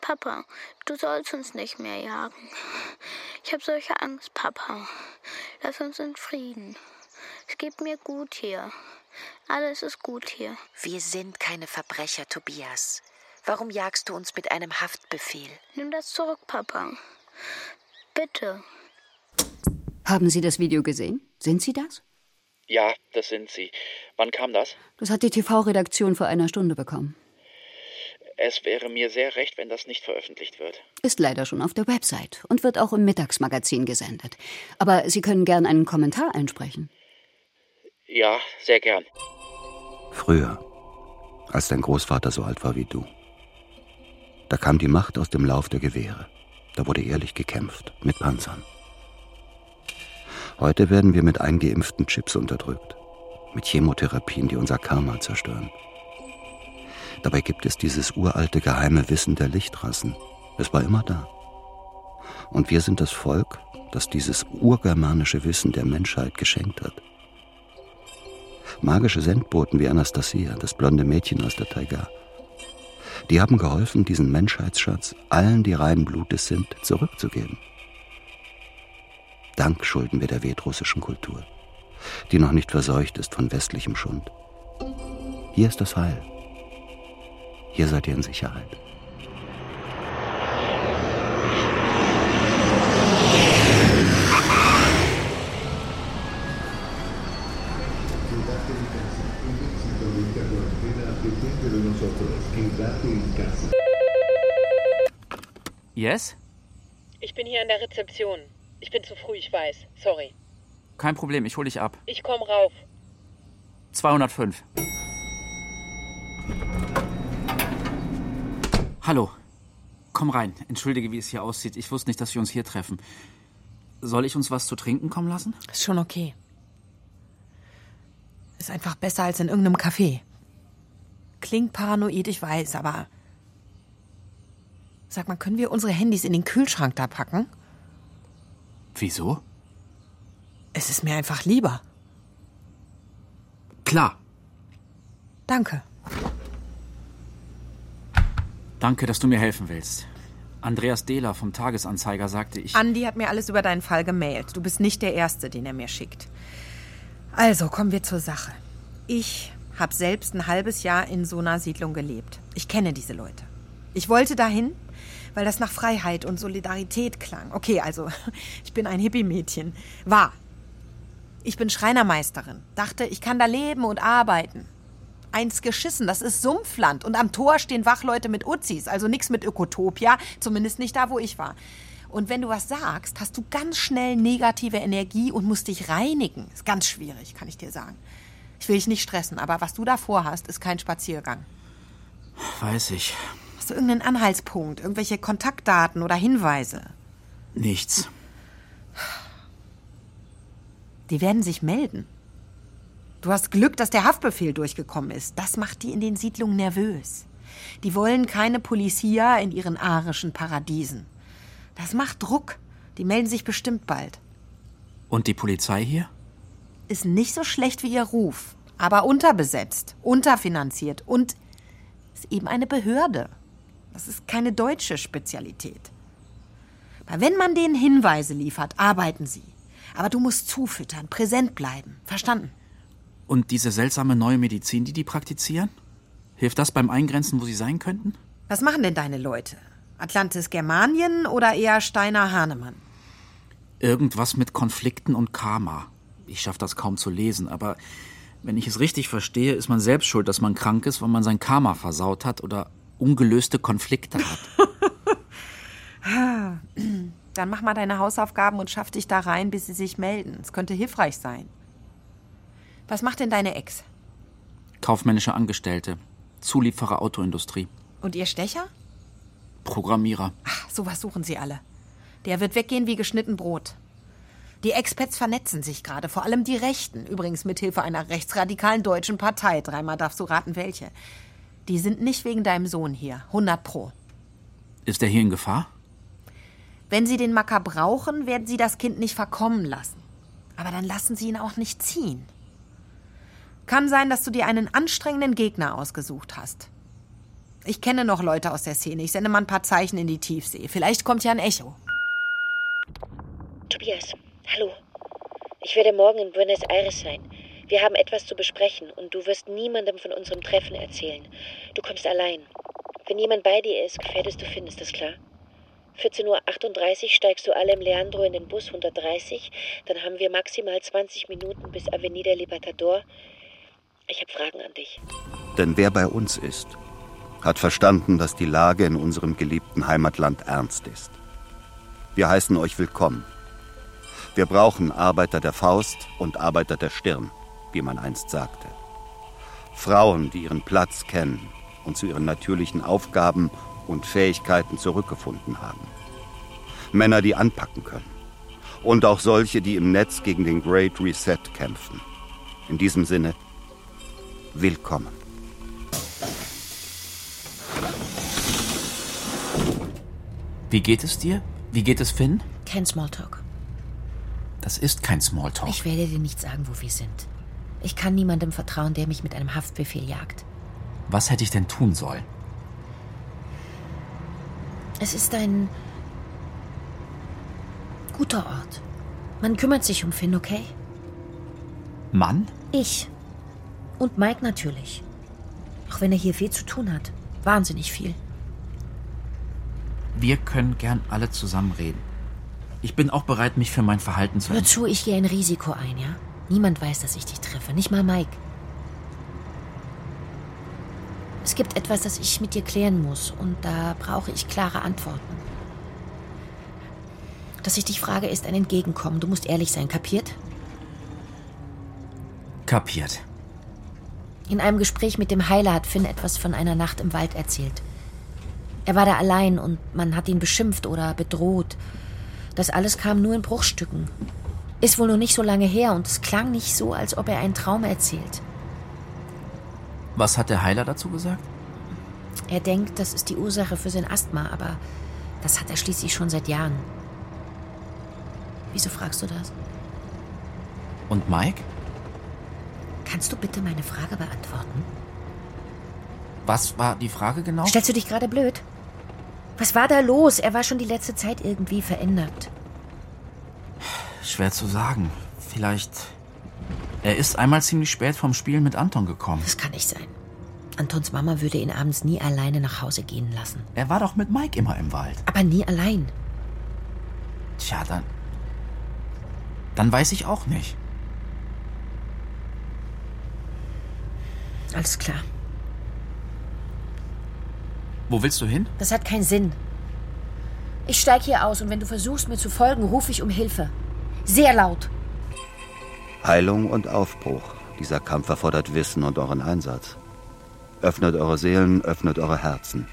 Papa, du sollst uns nicht mehr jagen. Ich habe solche Angst, Papa. Lass uns in Frieden. Es geht mir gut hier. Alles ist gut hier. Wir sind keine Verbrecher, Tobias. Warum jagst du uns mit einem Haftbefehl? Nimm das zurück, Papa. Bitte. Haben Sie das Video gesehen? Sind Sie das? Ja, das sind sie. Wann kam das? Das hat die TV-Redaktion vor einer Stunde bekommen. Es wäre mir sehr recht, wenn das nicht veröffentlicht wird. Ist leider schon auf der Website und wird auch im Mittagsmagazin gesendet. Aber Sie können gern einen Kommentar einsprechen. Ja, sehr gern. Früher, als dein Großvater so alt war wie du, da kam die Macht aus dem Lauf der Gewehre. Da wurde ehrlich gekämpft, mit Panzern. Heute werden wir mit eingeimpften Chips unterdrückt, mit Chemotherapien, die unser Karma zerstören. Dabei gibt es dieses uralte geheime Wissen der Lichtrassen. Es war immer da. Und wir sind das Volk, das dieses urgermanische Wissen der Menschheit geschenkt hat. Magische Sendboten wie Anastasia, das blonde Mädchen aus der Taiga. Die haben geholfen, diesen Menschheitsschatz allen, die rein Blutes sind, zurückzugeben. Dank schulden wir der wetrussischen Kultur, die noch nicht verseucht ist von westlichem Schund. Hier ist das Heil. Hier seid ihr in Sicherheit. Yes? Ich bin hier an der Rezeption. Ich bin zu früh, ich weiß. Sorry. Kein Problem, ich hol dich ab. Ich komm rauf. 205. Hallo. Komm rein. Entschuldige, wie es hier aussieht. Ich wusste nicht, dass wir uns hier treffen. Soll ich uns was zu trinken kommen lassen? Ist schon okay. Ist einfach besser als in irgendeinem Café. Klingt paranoid, ich weiß, aber. Sag mal, können wir unsere Handys in den Kühlschrank da packen? Wieso? Es ist mir einfach lieber. Klar. Danke. Danke, dass du mir helfen willst. Andreas Dehler vom Tagesanzeiger sagte, ich. Andi hat mir alles über deinen Fall gemailt. Du bist nicht der Erste, den er mir schickt. Also, kommen wir zur Sache. Ich habe selbst ein halbes Jahr in so einer Siedlung gelebt. Ich kenne diese Leute. Ich wollte dahin, weil das nach Freiheit und Solidarität klang. Okay, also, ich bin ein Hippie-Mädchen. War. Ich bin Schreinermeisterin. Dachte, ich kann da leben und arbeiten. Eins geschissen, das ist Sumpfland. Und am Tor stehen Wachleute mit Uzis, also nichts mit Ökotopia, zumindest nicht da, wo ich war. Und wenn du was sagst, hast du ganz schnell negative Energie und musst dich reinigen. Ist ganz schwierig, kann ich dir sagen. Ich will dich nicht stressen, aber was du da vorhast, ist kein Spaziergang. Weiß ich. Hast du irgendeinen Anhaltspunkt, irgendwelche Kontaktdaten oder Hinweise? Nichts. Die werden sich melden. Du hast Glück, dass der Haftbefehl durchgekommen ist. Das macht die in den Siedlungen nervös. Die wollen keine Polizia in ihren arischen Paradiesen. Das macht Druck. Die melden sich bestimmt bald. Und die Polizei hier? Ist nicht so schlecht wie ihr Ruf, aber unterbesetzt, unterfinanziert und ist eben eine Behörde. Das ist keine deutsche Spezialität. Aber wenn man denen Hinweise liefert, arbeiten sie. Aber du musst zufüttern, präsent bleiben. Verstanden? Und diese seltsame neue Medizin, die die praktizieren? Hilft das beim Eingrenzen, wo sie sein könnten? Was machen denn deine Leute? Atlantis Germanien oder eher Steiner Hahnemann? Irgendwas mit Konflikten und Karma. Ich schaffe das kaum zu lesen, aber wenn ich es richtig verstehe, ist man selbst schuld, dass man krank ist, weil man sein Karma versaut hat oder ungelöste Konflikte hat. Dann mach mal deine Hausaufgaben und schaff dich da rein, bis sie sich melden. Es könnte hilfreich sein. Was macht denn deine Ex? Kaufmännische Angestellte. Zulieferer Autoindustrie. Und ihr Stecher? Programmierer. Ach, sowas suchen sie alle. Der wird weggehen wie geschnitten Brot. Die Expats vernetzen sich gerade, vor allem die Rechten. Übrigens mit Hilfe einer rechtsradikalen deutschen Partei. Dreimal darfst du raten, welche. Die sind nicht wegen deinem Sohn hier. 100 Pro. Ist er hier in Gefahr? Wenn sie den Macker brauchen, werden sie das Kind nicht verkommen lassen. Aber dann lassen sie ihn auch nicht ziehen. Kann sein, dass du dir einen anstrengenden Gegner ausgesucht hast. Ich kenne noch Leute aus der Szene. Ich sende mal ein paar Zeichen in die Tiefsee. Vielleicht kommt ja ein Echo. Tobias, hallo. Ich werde morgen in Buenos Aires sein. Wir haben etwas zu besprechen und du wirst niemandem von unserem Treffen erzählen. Du kommst allein. Wenn jemand bei dir ist, gefährdest du Finn, ist das klar? 14.38 Uhr steigst du alle im Leandro in den Bus 130. Dann haben wir maximal 20 Minuten bis Avenida Libertador. Ich habe Fragen an dich. Denn wer bei uns ist, hat verstanden, dass die Lage in unserem geliebten Heimatland ernst ist. Wir heißen euch willkommen. Wir brauchen Arbeiter der Faust und Arbeiter der Stirn, wie man einst sagte. Frauen, die ihren Platz kennen und zu ihren natürlichen Aufgaben und Fähigkeiten zurückgefunden haben. Männer, die anpacken können. Und auch solche, die im Netz gegen den Great Reset kämpfen. In diesem Sinne, willkommen. Wie geht es dir? Wie geht es Finn? Kein Smalltalk. Das ist kein Smalltalk. Ich werde dir nicht sagen, wo wir sind. Ich kann niemandem vertrauen, der mich mit einem Haftbefehl jagt. Was hätte ich denn tun sollen? Es ist ein guter Ort. Man kümmert sich um Finn, okay? Mann? Ich. Und Mike natürlich. Auch wenn er hier viel zu tun hat. Wahnsinnig viel. Wir können gern alle zusammen reden. Ich bin auch bereit, mich für mein Verhalten zu Hör zu, ich gehe ein Risiko ein, ja? Niemand weiß, dass ich dich treffe. Nicht mal Mike. Es gibt etwas, das ich mit dir klären muss. Und da brauche ich klare Antworten. Dass ich dich frage, ist ein Entgegenkommen. Du musst ehrlich sein, kapiert? Kapiert. In einem Gespräch mit dem Heiler hat Finn etwas von einer Nacht im Wald erzählt. Er war da allein und man hat ihn beschimpft oder bedroht. Das alles kam nur in Bruchstücken. Ist wohl noch nicht so lange her und es klang nicht so, als ob er einen Traum erzählt. Was hat der Heiler dazu gesagt? Er denkt, das ist die Ursache für sein Asthma, aber das hat er schließlich schon seit Jahren. Wieso fragst du das? Und Mike? Kannst du bitte meine Frage beantworten? Was war die Frage genau? Stellst du dich gerade blöd? Was war da los? Er war schon die letzte Zeit irgendwie verändert. Schwer zu sagen. Vielleicht. Er ist einmal ziemlich spät vom Spielen mit Anton gekommen. Das kann nicht sein. Antons Mama würde ihn abends nie alleine nach Hause gehen lassen. Er war doch mit Mike immer im Wald. Aber nie allein. Tja, dann. Dann weiß ich auch nicht. Alles klar. Wo willst du hin? Das hat keinen Sinn. Ich steig hier aus und wenn du versuchst, mir zu folgen, rufe ich um Hilfe. Sehr laut. Heilung und Aufbruch. Dieser Kampf erfordert Wissen und euren Einsatz. Öffnet eure Seelen, öffnet eure Herzen.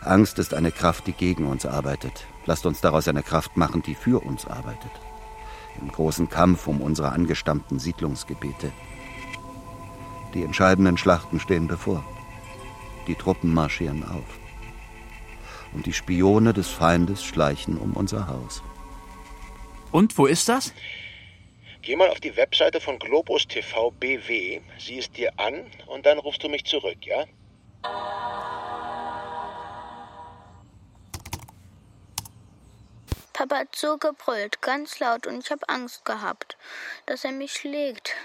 Angst ist eine Kraft, die gegen uns arbeitet. Lasst uns daraus eine Kraft machen, die für uns arbeitet. Im großen Kampf um unsere angestammten Siedlungsgebiete. Die entscheidenden Schlachten stehen bevor. Die Truppen marschieren auf. Und die Spione des Feindes schleichen um unser Haus. Und wo ist das? Geh mal auf die Webseite von Globus TV BW, sieh es dir an und dann rufst du mich zurück, ja? Papa hat so gebrüllt, ganz laut, und ich habe Angst gehabt, dass er mich schlägt.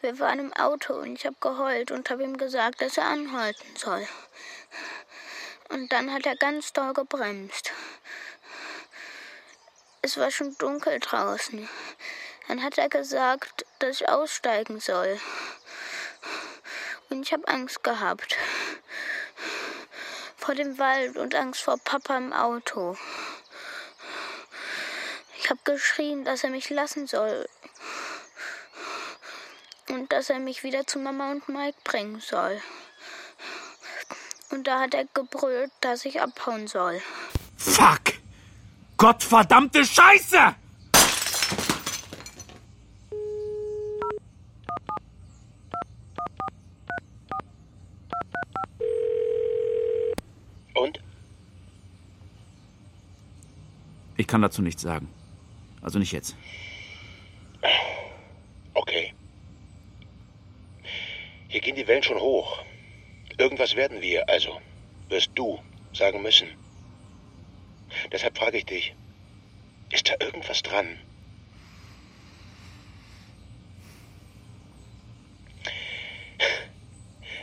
Wir waren im Auto und ich habe geheult und habe ihm gesagt, dass er anhalten soll. Und dann hat er ganz doll gebremst. Es war schon dunkel draußen. Dann hat er gesagt, dass ich aussteigen soll. Und ich habe Angst gehabt. vor dem Wald und Angst vor Papa im Auto. Ich habe geschrien, dass er mich lassen soll. Und dass er mich wieder zu Mama und Mike bringen soll. Und da hat er gebrüllt, dass ich abhauen soll. Fuck! Gottverdammte Scheiße! Und? Ich kann dazu nichts sagen. Also nicht jetzt. Okay. Hier gehen die Wellen schon hoch. Irgendwas werden wir, also wirst du sagen müssen. Deshalb frage ich dich, ist da irgendwas dran?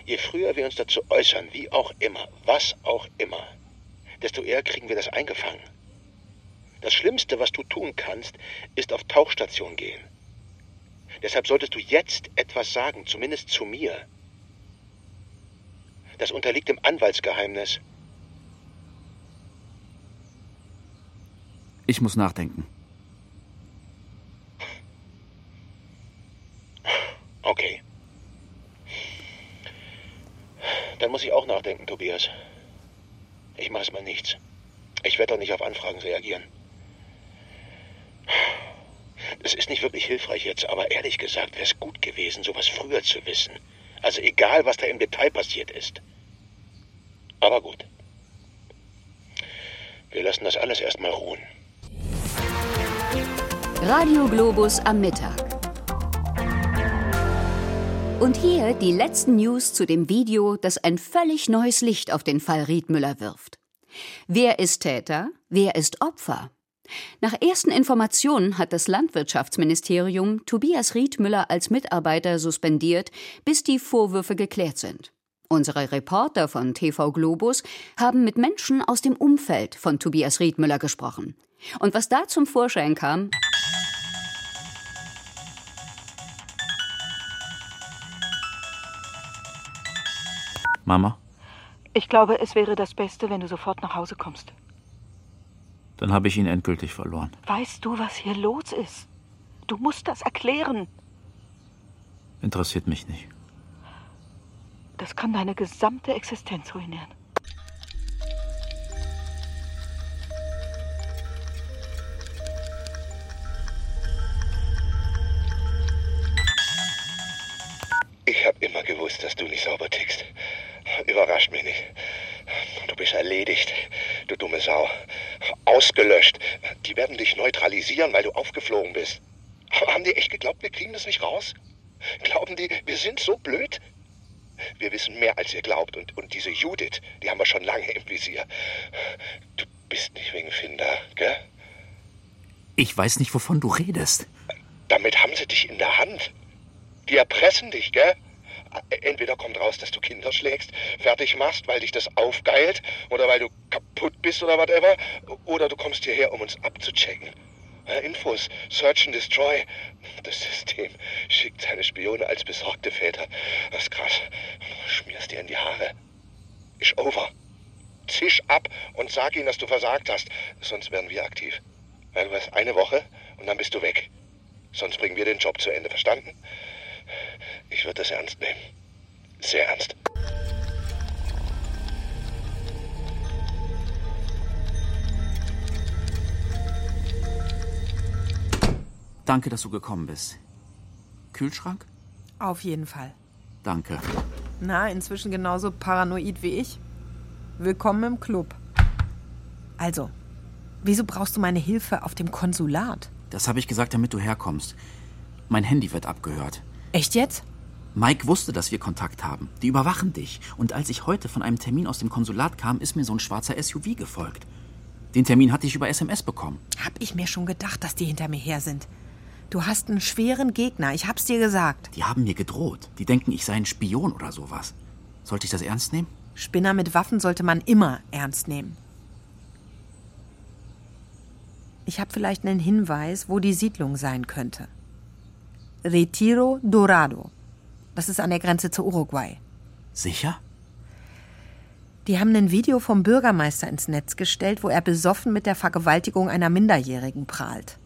Je früher wir uns dazu äußern, wie auch immer, was auch immer, desto eher kriegen wir das eingefangen. Das Schlimmste, was du tun kannst, ist auf Tauchstation gehen. Deshalb solltest du jetzt etwas sagen, zumindest zu mir. Das unterliegt dem Anwaltsgeheimnis. Ich muss nachdenken. Okay. Dann muss ich auch nachdenken, Tobias. Ich mache mal nichts. Ich werde doch nicht auf Anfragen reagieren. Es ist nicht wirklich hilfreich jetzt, aber ehrlich gesagt wäre es gut gewesen, sowas früher zu wissen. Also egal, was da im Detail passiert ist. Aber gut. Wir lassen das alles erstmal ruhen. Radio Globus am Mittag. Und hier die letzten News zu dem Video, das ein völlig neues Licht auf den Fall Riedmüller wirft. Wer ist Täter? Wer ist Opfer? Nach ersten Informationen hat das Landwirtschaftsministerium Tobias Riedmüller als Mitarbeiter suspendiert, bis die Vorwürfe geklärt sind. Unsere Reporter von TV Globus haben mit Menschen aus dem Umfeld von Tobias Riedmüller gesprochen. Und was da zum Vorschein kam, Mama, Ich glaube, es wäre das Beste, wenn du sofort nach Hause kommst. dann habe ich ihn endgültig verloren. Weißt du, was hier los ist? Du musst das erklären. Interessiert mich nicht. Das kann deine gesamte Existenz ruinieren. Ich habe immer gewusst, dass du nicht sauber tickst. Überrascht mich nicht. Du bist erledigt, du dumme Sau. Ausgelöscht. Die werden dich neutralisieren, weil du aufgeflogen bist. Haben die echt geglaubt, wir kriegen das nicht raus? Glauben die, wir sind so blöd? Wir wissen mehr, als ihr glaubt. Und, und diese Judith, die haben wir schon lange im Visier. Du bist nicht wegen Finn da, gell? Ich weiß nicht, wovon du redest. Damit haben sie dich in der Hand. Die erpressen dich, gell? Entweder kommt raus, dass du Kinder schlägst, fertig machst, weil dich das aufgeilt, oder weil du kaputt bist oder whatever, oder du kommst hierher, um uns abzuchecken. Infos, Search and Destroy. Das System schickt seine Spione als besorgte Väter. Das ist krass. Schmierst dir in die Haare. Ist over. Zisch ab und sag ihnen, dass du versagt hast. Sonst werden wir aktiv. Weil du hast eine Woche und dann bist du weg. Sonst bringen wir den Job zu Ende, verstanden? Ich würde das ernst nehmen. Sehr ernst. Danke, dass du gekommen bist. Kühlschrank? Auf jeden Fall. Danke. Na, inzwischen genauso paranoid wie ich. Willkommen im Club. Also, wieso brauchst du meine Hilfe auf dem Konsulat? Das habe ich gesagt, damit du herkommst. Mein Handy wird abgehört. Echt jetzt? Mike wusste, dass wir Kontakt haben. Die überwachen dich. Und als ich heute von einem Termin aus dem Konsulat kam, ist mir so ein schwarzer SUV gefolgt. Den Termin hatte ich über SMS bekommen. Hab ich mir schon gedacht, dass die hinter mir her sind. Du hast einen schweren Gegner, ich hab's dir gesagt. Die haben mir gedroht. Die denken, ich sei ein Spion oder sowas. Sollte ich das ernst nehmen? Spinner mit Waffen sollte man immer ernst nehmen. Ich habe vielleicht einen Hinweis, wo die Siedlung sein könnte. Retiro Dorado. Das ist an der Grenze zu Uruguay. Sicher? Die haben ein Video vom Bürgermeister ins Netz gestellt, wo er besoffen mit der Vergewaltigung einer Minderjährigen prahlt.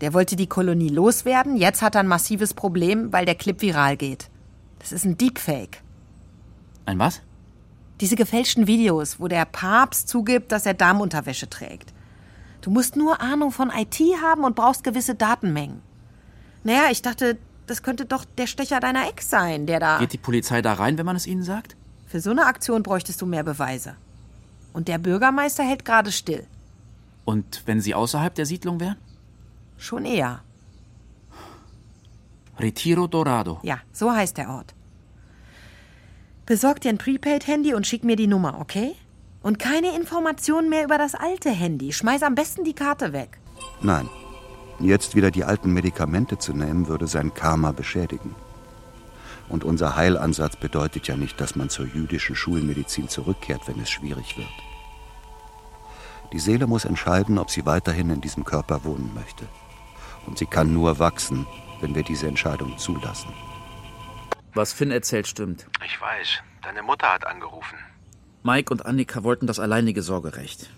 Der wollte die Kolonie loswerden, jetzt hat er ein massives Problem, weil der Clip viral geht. Das ist ein Deepfake. Ein was? Diese gefälschten Videos, wo der Papst zugibt, dass er Damenunterwäsche trägt. Du musst nur Ahnung von IT haben und brauchst gewisse Datenmengen. Naja, ich dachte, das könnte doch der Stecher deiner Ex sein, der da. Geht die Polizei da rein, wenn man es ihnen sagt? Für so eine Aktion bräuchtest du mehr Beweise. Und der Bürgermeister hält gerade still. Und wenn sie außerhalb der Siedlung wären? Schon eher. Retiro Dorado. Ja, so heißt der Ort. Besorg dir ein Prepaid-Handy und schick mir die Nummer, okay? Und keine Informationen mehr über das alte Handy. Schmeiß am besten die Karte weg. Nein. Jetzt wieder die alten Medikamente zu nehmen, würde sein Karma beschädigen. Und unser Heilansatz bedeutet ja nicht, dass man zur jüdischen Schulmedizin zurückkehrt, wenn es schwierig wird. Die Seele muss entscheiden, ob sie weiterhin in diesem Körper wohnen möchte. Und sie kann nur wachsen, wenn wir diese Entscheidung zulassen. Was Finn erzählt, stimmt. Ich weiß. Deine Mutter hat angerufen. Mike und Annika wollten das alleinige Sorgerecht.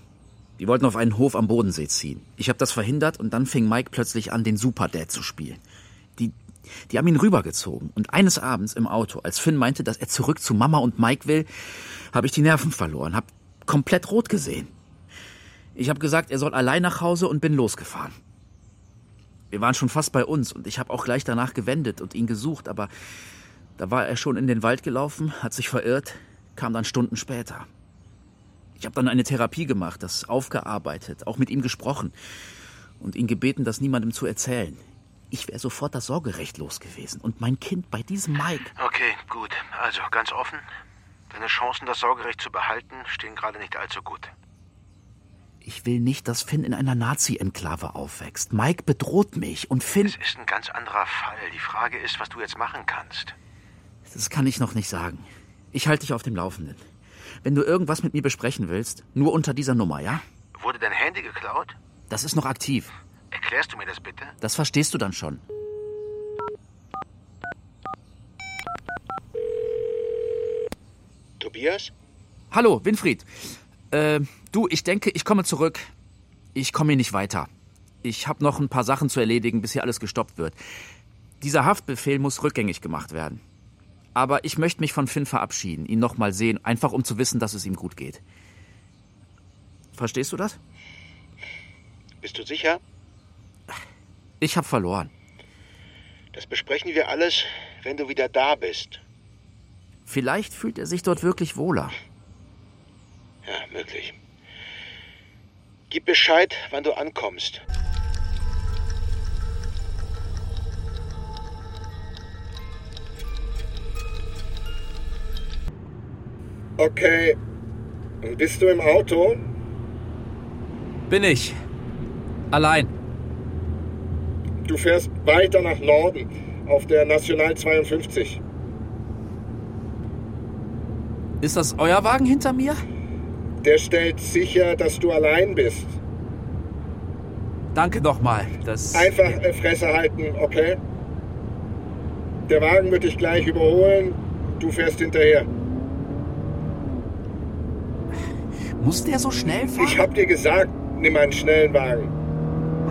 Die wollten auf einen Hof am Bodensee ziehen. Ich habe das verhindert und dann fing Mike plötzlich an, den Superdad zu spielen. Die, die haben ihn rübergezogen. Und eines Abends im Auto, als Finn meinte, dass er zurück zu Mama und Mike will, habe ich die Nerven verloren, habe komplett rot gesehen. Ich habe gesagt, er soll allein nach Hause und bin losgefahren. Wir waren schon fast bei uns und ich habe auch gleich danach gewendet und ihn gesucht, aber da war er schon in den Wald gelaufen, hat sich verirrt, kam dann Stunden später. Ich habe dann eine Therapie gemacht, das aufgearbeitet, auch mit ihm gesprochen und ihn gebeten, das niemandem zu erzählen. Ich wäre sofort das Sorgerecht los gewesen und mein Kind bei diesem Mike. Okay, gut. Also ganz offen. Deine Chancen, das Sorgerecht zu behalten, stehen gerade nicht allzu gut. Ich will nicht, dass Finn in einer Nazi-Enklave aufwächst. Mike bedroht mich und Finn. Es ist ein ganz anderer Fall. Die Frage ist, was du jetzt machen kannst. Das kann ich noch nicht sagen. Ich halte dich auf dem Laufenden. Wenn du irgendwas mit mir besprechen willst, nur unter dieser Nummer, ja? Wurde dein Handy geklaut? Das ist noch aktiv. Erklärst du mir das bitte? Das verstehst du dann schon. Tobias? Hallo, Winfried. Äh, du, ich denke, ich komme zurück. Ich komme hier nicht weiter. Ich habe noch ein paar Sachen zu erledigen, bis hier alles gestoppt wird. Dieser Haftbefehl muss rückgängig gemacht werden. Aber ich möchte mich von Finn verabschieden, ihn noch mal sehen, einfach um zu wissen, dass es ihm gut geht. Verstehst du das? Bist du sicher? Ich habe verloren. Das besprechen wir alles, wenn du wieder da bist. Vielleicht fühlt er sich dort wirklich wohler. Ja, möglich. Gib Bescheid, wann du ankommst. Okay. Bist du im Auto? Bin ich. Allein. Du fährst weiter nach Norden auf der National 52. Ist das euer Wagen hinter mir? Der stellt sicher, dass du allein bist. Danke nochmal. Das. Einfach Fresse halten, okay? Der Wagen wird dich gleich überholen. Du fährst hinterher. Muss der so schnell fahren? Ich hab dir gesagt, nimm einen schnellen Wagen.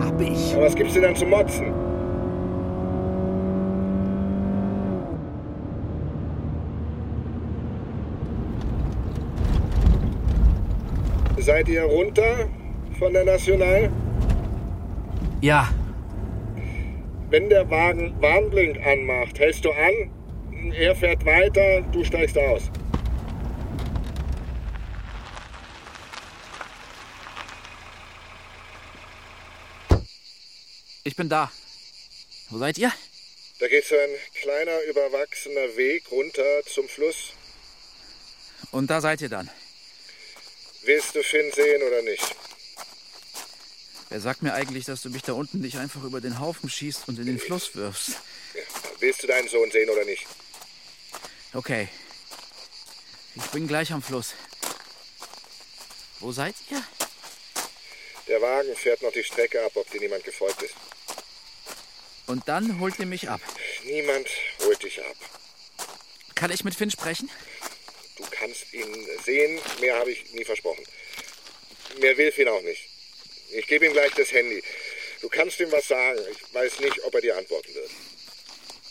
Hab ich. Aber was gibt's dir dann zu motzen? Seid ihr runter von der National? Ja. Wenn der Wagen Warnblink anmacht, hältst du an, er fährt weiter, du steigst aus. Ich bin da. Wo seid ihr? Da geht so ein kleiner, überwachsener Weg runter zum Fluss. Und da seid ihr dann. Willst du Finn sehen oder nicht? Wer sagt mir eigentlich, dass du mich da unten nicht einfach über den Haufen schießt und in den Fluss wirfst? Willst du deinen Sohn sehen oder nicht? Okay. Ich bin gleich am Fluss. Wo seid ihr? Der Wagen fährt noch die Strecke ab, ob dir niemand gefolgt ist. Und dann holt ihr mich ab. Niemand holt dich ab. Kann ich mit Finn sprechen? Du kannst ihn sehen, mehr habe ich nie versprochen. Mehr will Finn auch nicht. Ich gebe ihm gleich das Handy. Du kannst ihm was sagen. Ich weiß nicht, ob er dir antworten wird.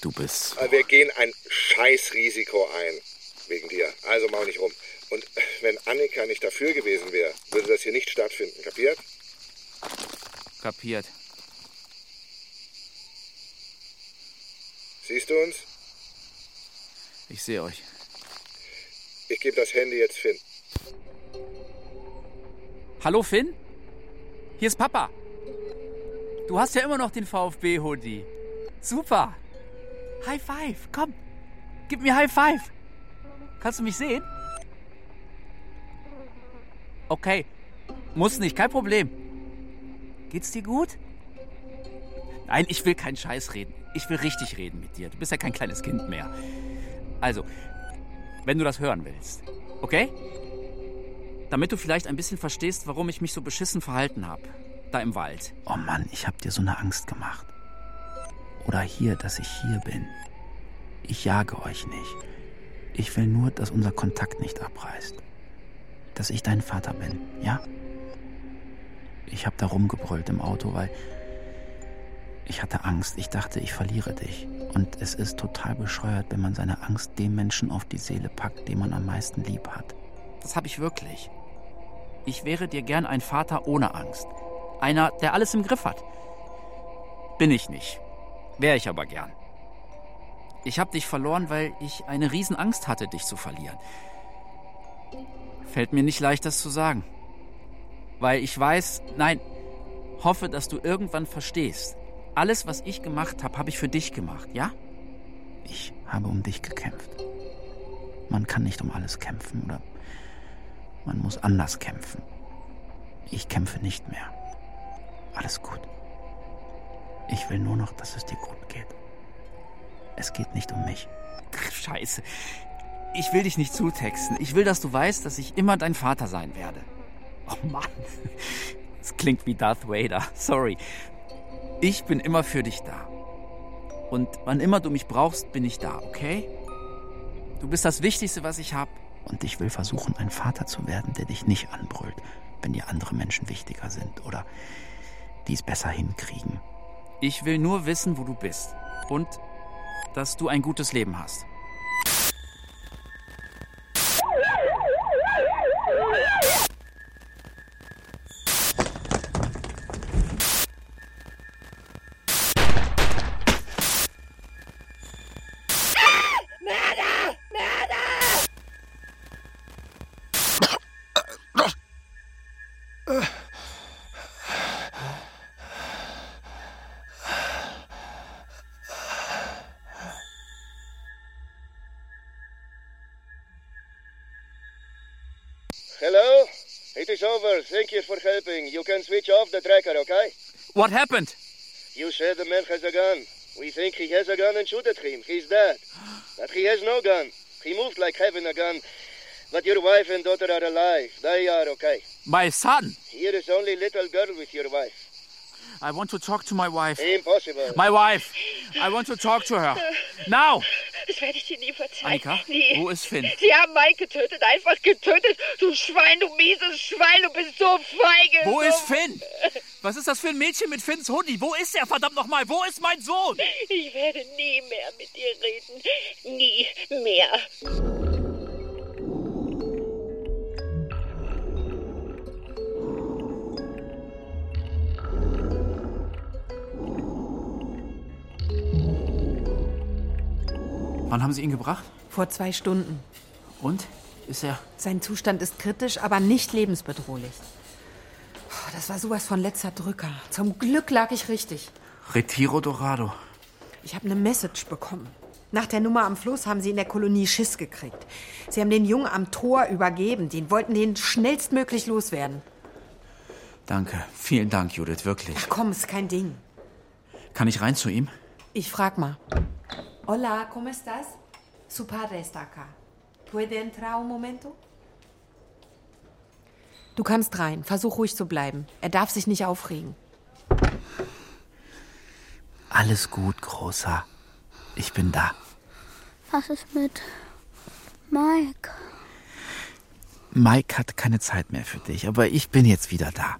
Du bist. Aber Wir gehen ein Scheißrisiko ein. Wegen dir. Also mau nicht rum. Und wenn Annika nicht dafür gewesen wäre, würde das hier nicht stattfinden. Kapiert? Kapiert. Siehst du uns? Ich sehe euch. Ich gebe das Handy jetzt Finn. Hallo Finn? Hier ist Papa. Du hast ja immer noch den VfB-Hoodie. Super. High Five, komm. Gib mir High Five. Kannst du mich sehen? Okay. Muss nicht, kein Problem. Geht's dir gut? Nein, ich will keinen Scheiß reden. Ich will richtig reden mit dir. Du bist ja kein kleines Kind mehr. Also, wenn du das hören willst. Okay? Damit du vielleicht ein bisschen verstehst, warum ich mich so beschissen verhalten habe. Da im Wald. Oh Mann, ich hab dir so eine Angst gemacht. Oder hier, dass ich hier bin. Ich jage euch nicht. Ich will nur, dass unser Kontakt nicht abreißt. Dass ich dein Vater bin, ja? Ich hab da rumgebrüllt im Auto, weil ich hatte Angst. Ich dachte, ich verliere dich. Und es ist total bescheuert, wenn man seine Angst dem Menschen auf die Seele packt, den man am meisten lieb hat. Das habe ich wirklich. Ich wäre dir gern ein Vater ohne Angst. Einer, der alles im Griff hat. Bin ich nicht. Wäre ich aber gern. Ich habe dich verloren, weil ich eine Riesenangst hatte, dich zu verlieren. Fällt mir nicht leicht, das zu sagen. Weil ich weiß, nein, hoffe, dass du irgendwann verstehst. Alles, was ich gemacht habe, habe ich für dich gemacht, ja? Ich habe um dich gekämpft. Man kann nicht um alles kämpfen oder man muss anders kämpfen. Ich kämpfe nicht mehr. Alles gut. Ich will nur noch, dass es dir gut geht. Es geht nicht um mich. Scheiße. Ich will dich nicht zutexten. Ich will, dass du weißt, dass ich immer dein Vater sein werde. Oh Mann. Es klingt wie Darth Vader. Sorry. Ich bin immer für dich da. Und wann immer du mich brauchst, bin ich da, okay? Du bist das Wichtigste, was ich habe. Und ich will versuchen, ein Vater zu werden, der dich nicht anbrüllt, wenn dir andere Menschen wichtiger sind oder die es besser hinkriegen. Ich will nur wissen, wo du bist. Und dass du ein gutes Leben hast. Thank you for helping. You can switch off the tracker, okay? What happened? You said the man has a gun. We think he has a gun and shoot at him. He's dead. But he has no gun. He moved like having a gun. But your wife and daughter are alive. They are okay. My son! Here is only little girl with your wife. I want to talk to my wife. Impossible. My wife! I want to talk to her. Now! Das werde ich dir nie verzeihen. Annika, nie. wo ist Finn? Sie haben Mike getötet, einfach getötet. Du Schwein, du mieses Schwein, du bist so feige. Wo so ist Finn? Was ist das für ein Mädchen mit Finns Hoodie? Wo ist er, verdammt nochmal? Wo ist mein Sohn? Ich werde nie mehr mit dir reden. Nie mehr. Wann haben Sie ihn gebracht? Vor zwei Stunden. Und? Ist er? Sein Zustand ist kritisch, aber nicht lebensbedrohlich. Oh, Das war sowas von letzter Drücker. Zum Glück lag ich richtig. Retiro Dorado. Ich habe eine Message bekommen. Nach der Nummer am Fluss haben sie in der Kolonie Schiss gekriegt. Sie haben den Jungen am Tor übergeben. Den wollten den schnellstmöglich loswerden. Danke. Vielen Dank, Judith, wirklich. Ach komm, ist kein Ding. Kann ich rein zu ihm? Ich frag mal. Hola, ¿cómo estás? Su padre está acá. ¿Puede entrar un momento? Du kannst rein. Versuch ruhig zu bleiben. Er darf sich nicht aufregen. Alles gut, Großer. Ich bin da. Was ist mit Mike? Mike hat keine Zeit mehr für dich, aber ich bin jetzt wieder da.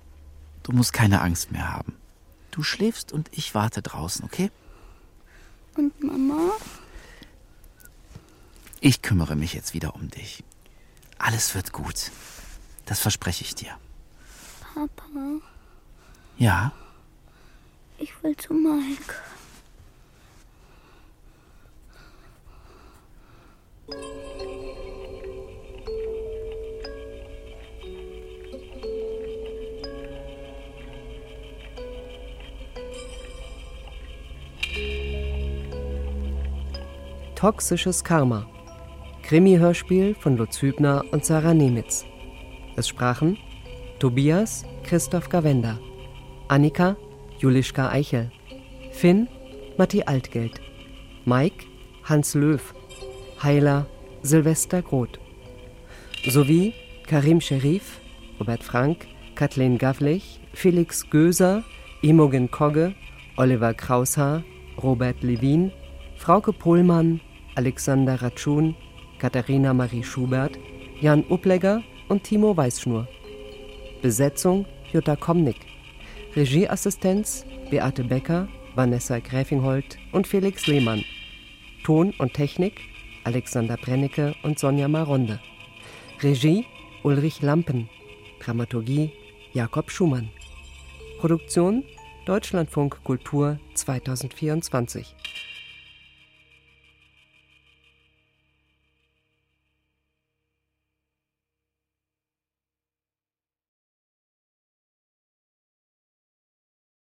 Du musst keine Angst mehr haben. Du schläfst und ich warte draußen, okay? Und Mama? Ich kümmere mich jetzt wieder um dich. Alles wird gut. Das verspreche ich dir. Papa, Ja? ich will zu Mike. Toxisches Karma. Krimi-Hörspiel von Lutz Hübner und Sarah Nemitz. Es sprachen Tobias Christoph Gawenda, Annika Julischka Eichel, Finn Matti Altgeld, Mike Hans Löw, Heiler Silvester Groth, sowie Karim Scherif, Robert Frank, Kathleen Gavlich, Felix Göser, Imogen Kogge, Oliver Kraushaar, Robert Levin, Frauke Pohlmann, Alexander Ratschun, Katharina Marie Schubert, Jan Upplegger und Timo Weißschnur. Besetzung Jutta Komnick. Regieassistenz Beate Becker, Vanessa Gräfingholt und Felix Lehmann. Ton und Technik Alexander Brennecke und Sonja Maronde. Regie Ulrich Lampen. Dramaturgie Jakob Schumann. Produktion Deutschlandfunk Kultur 2024.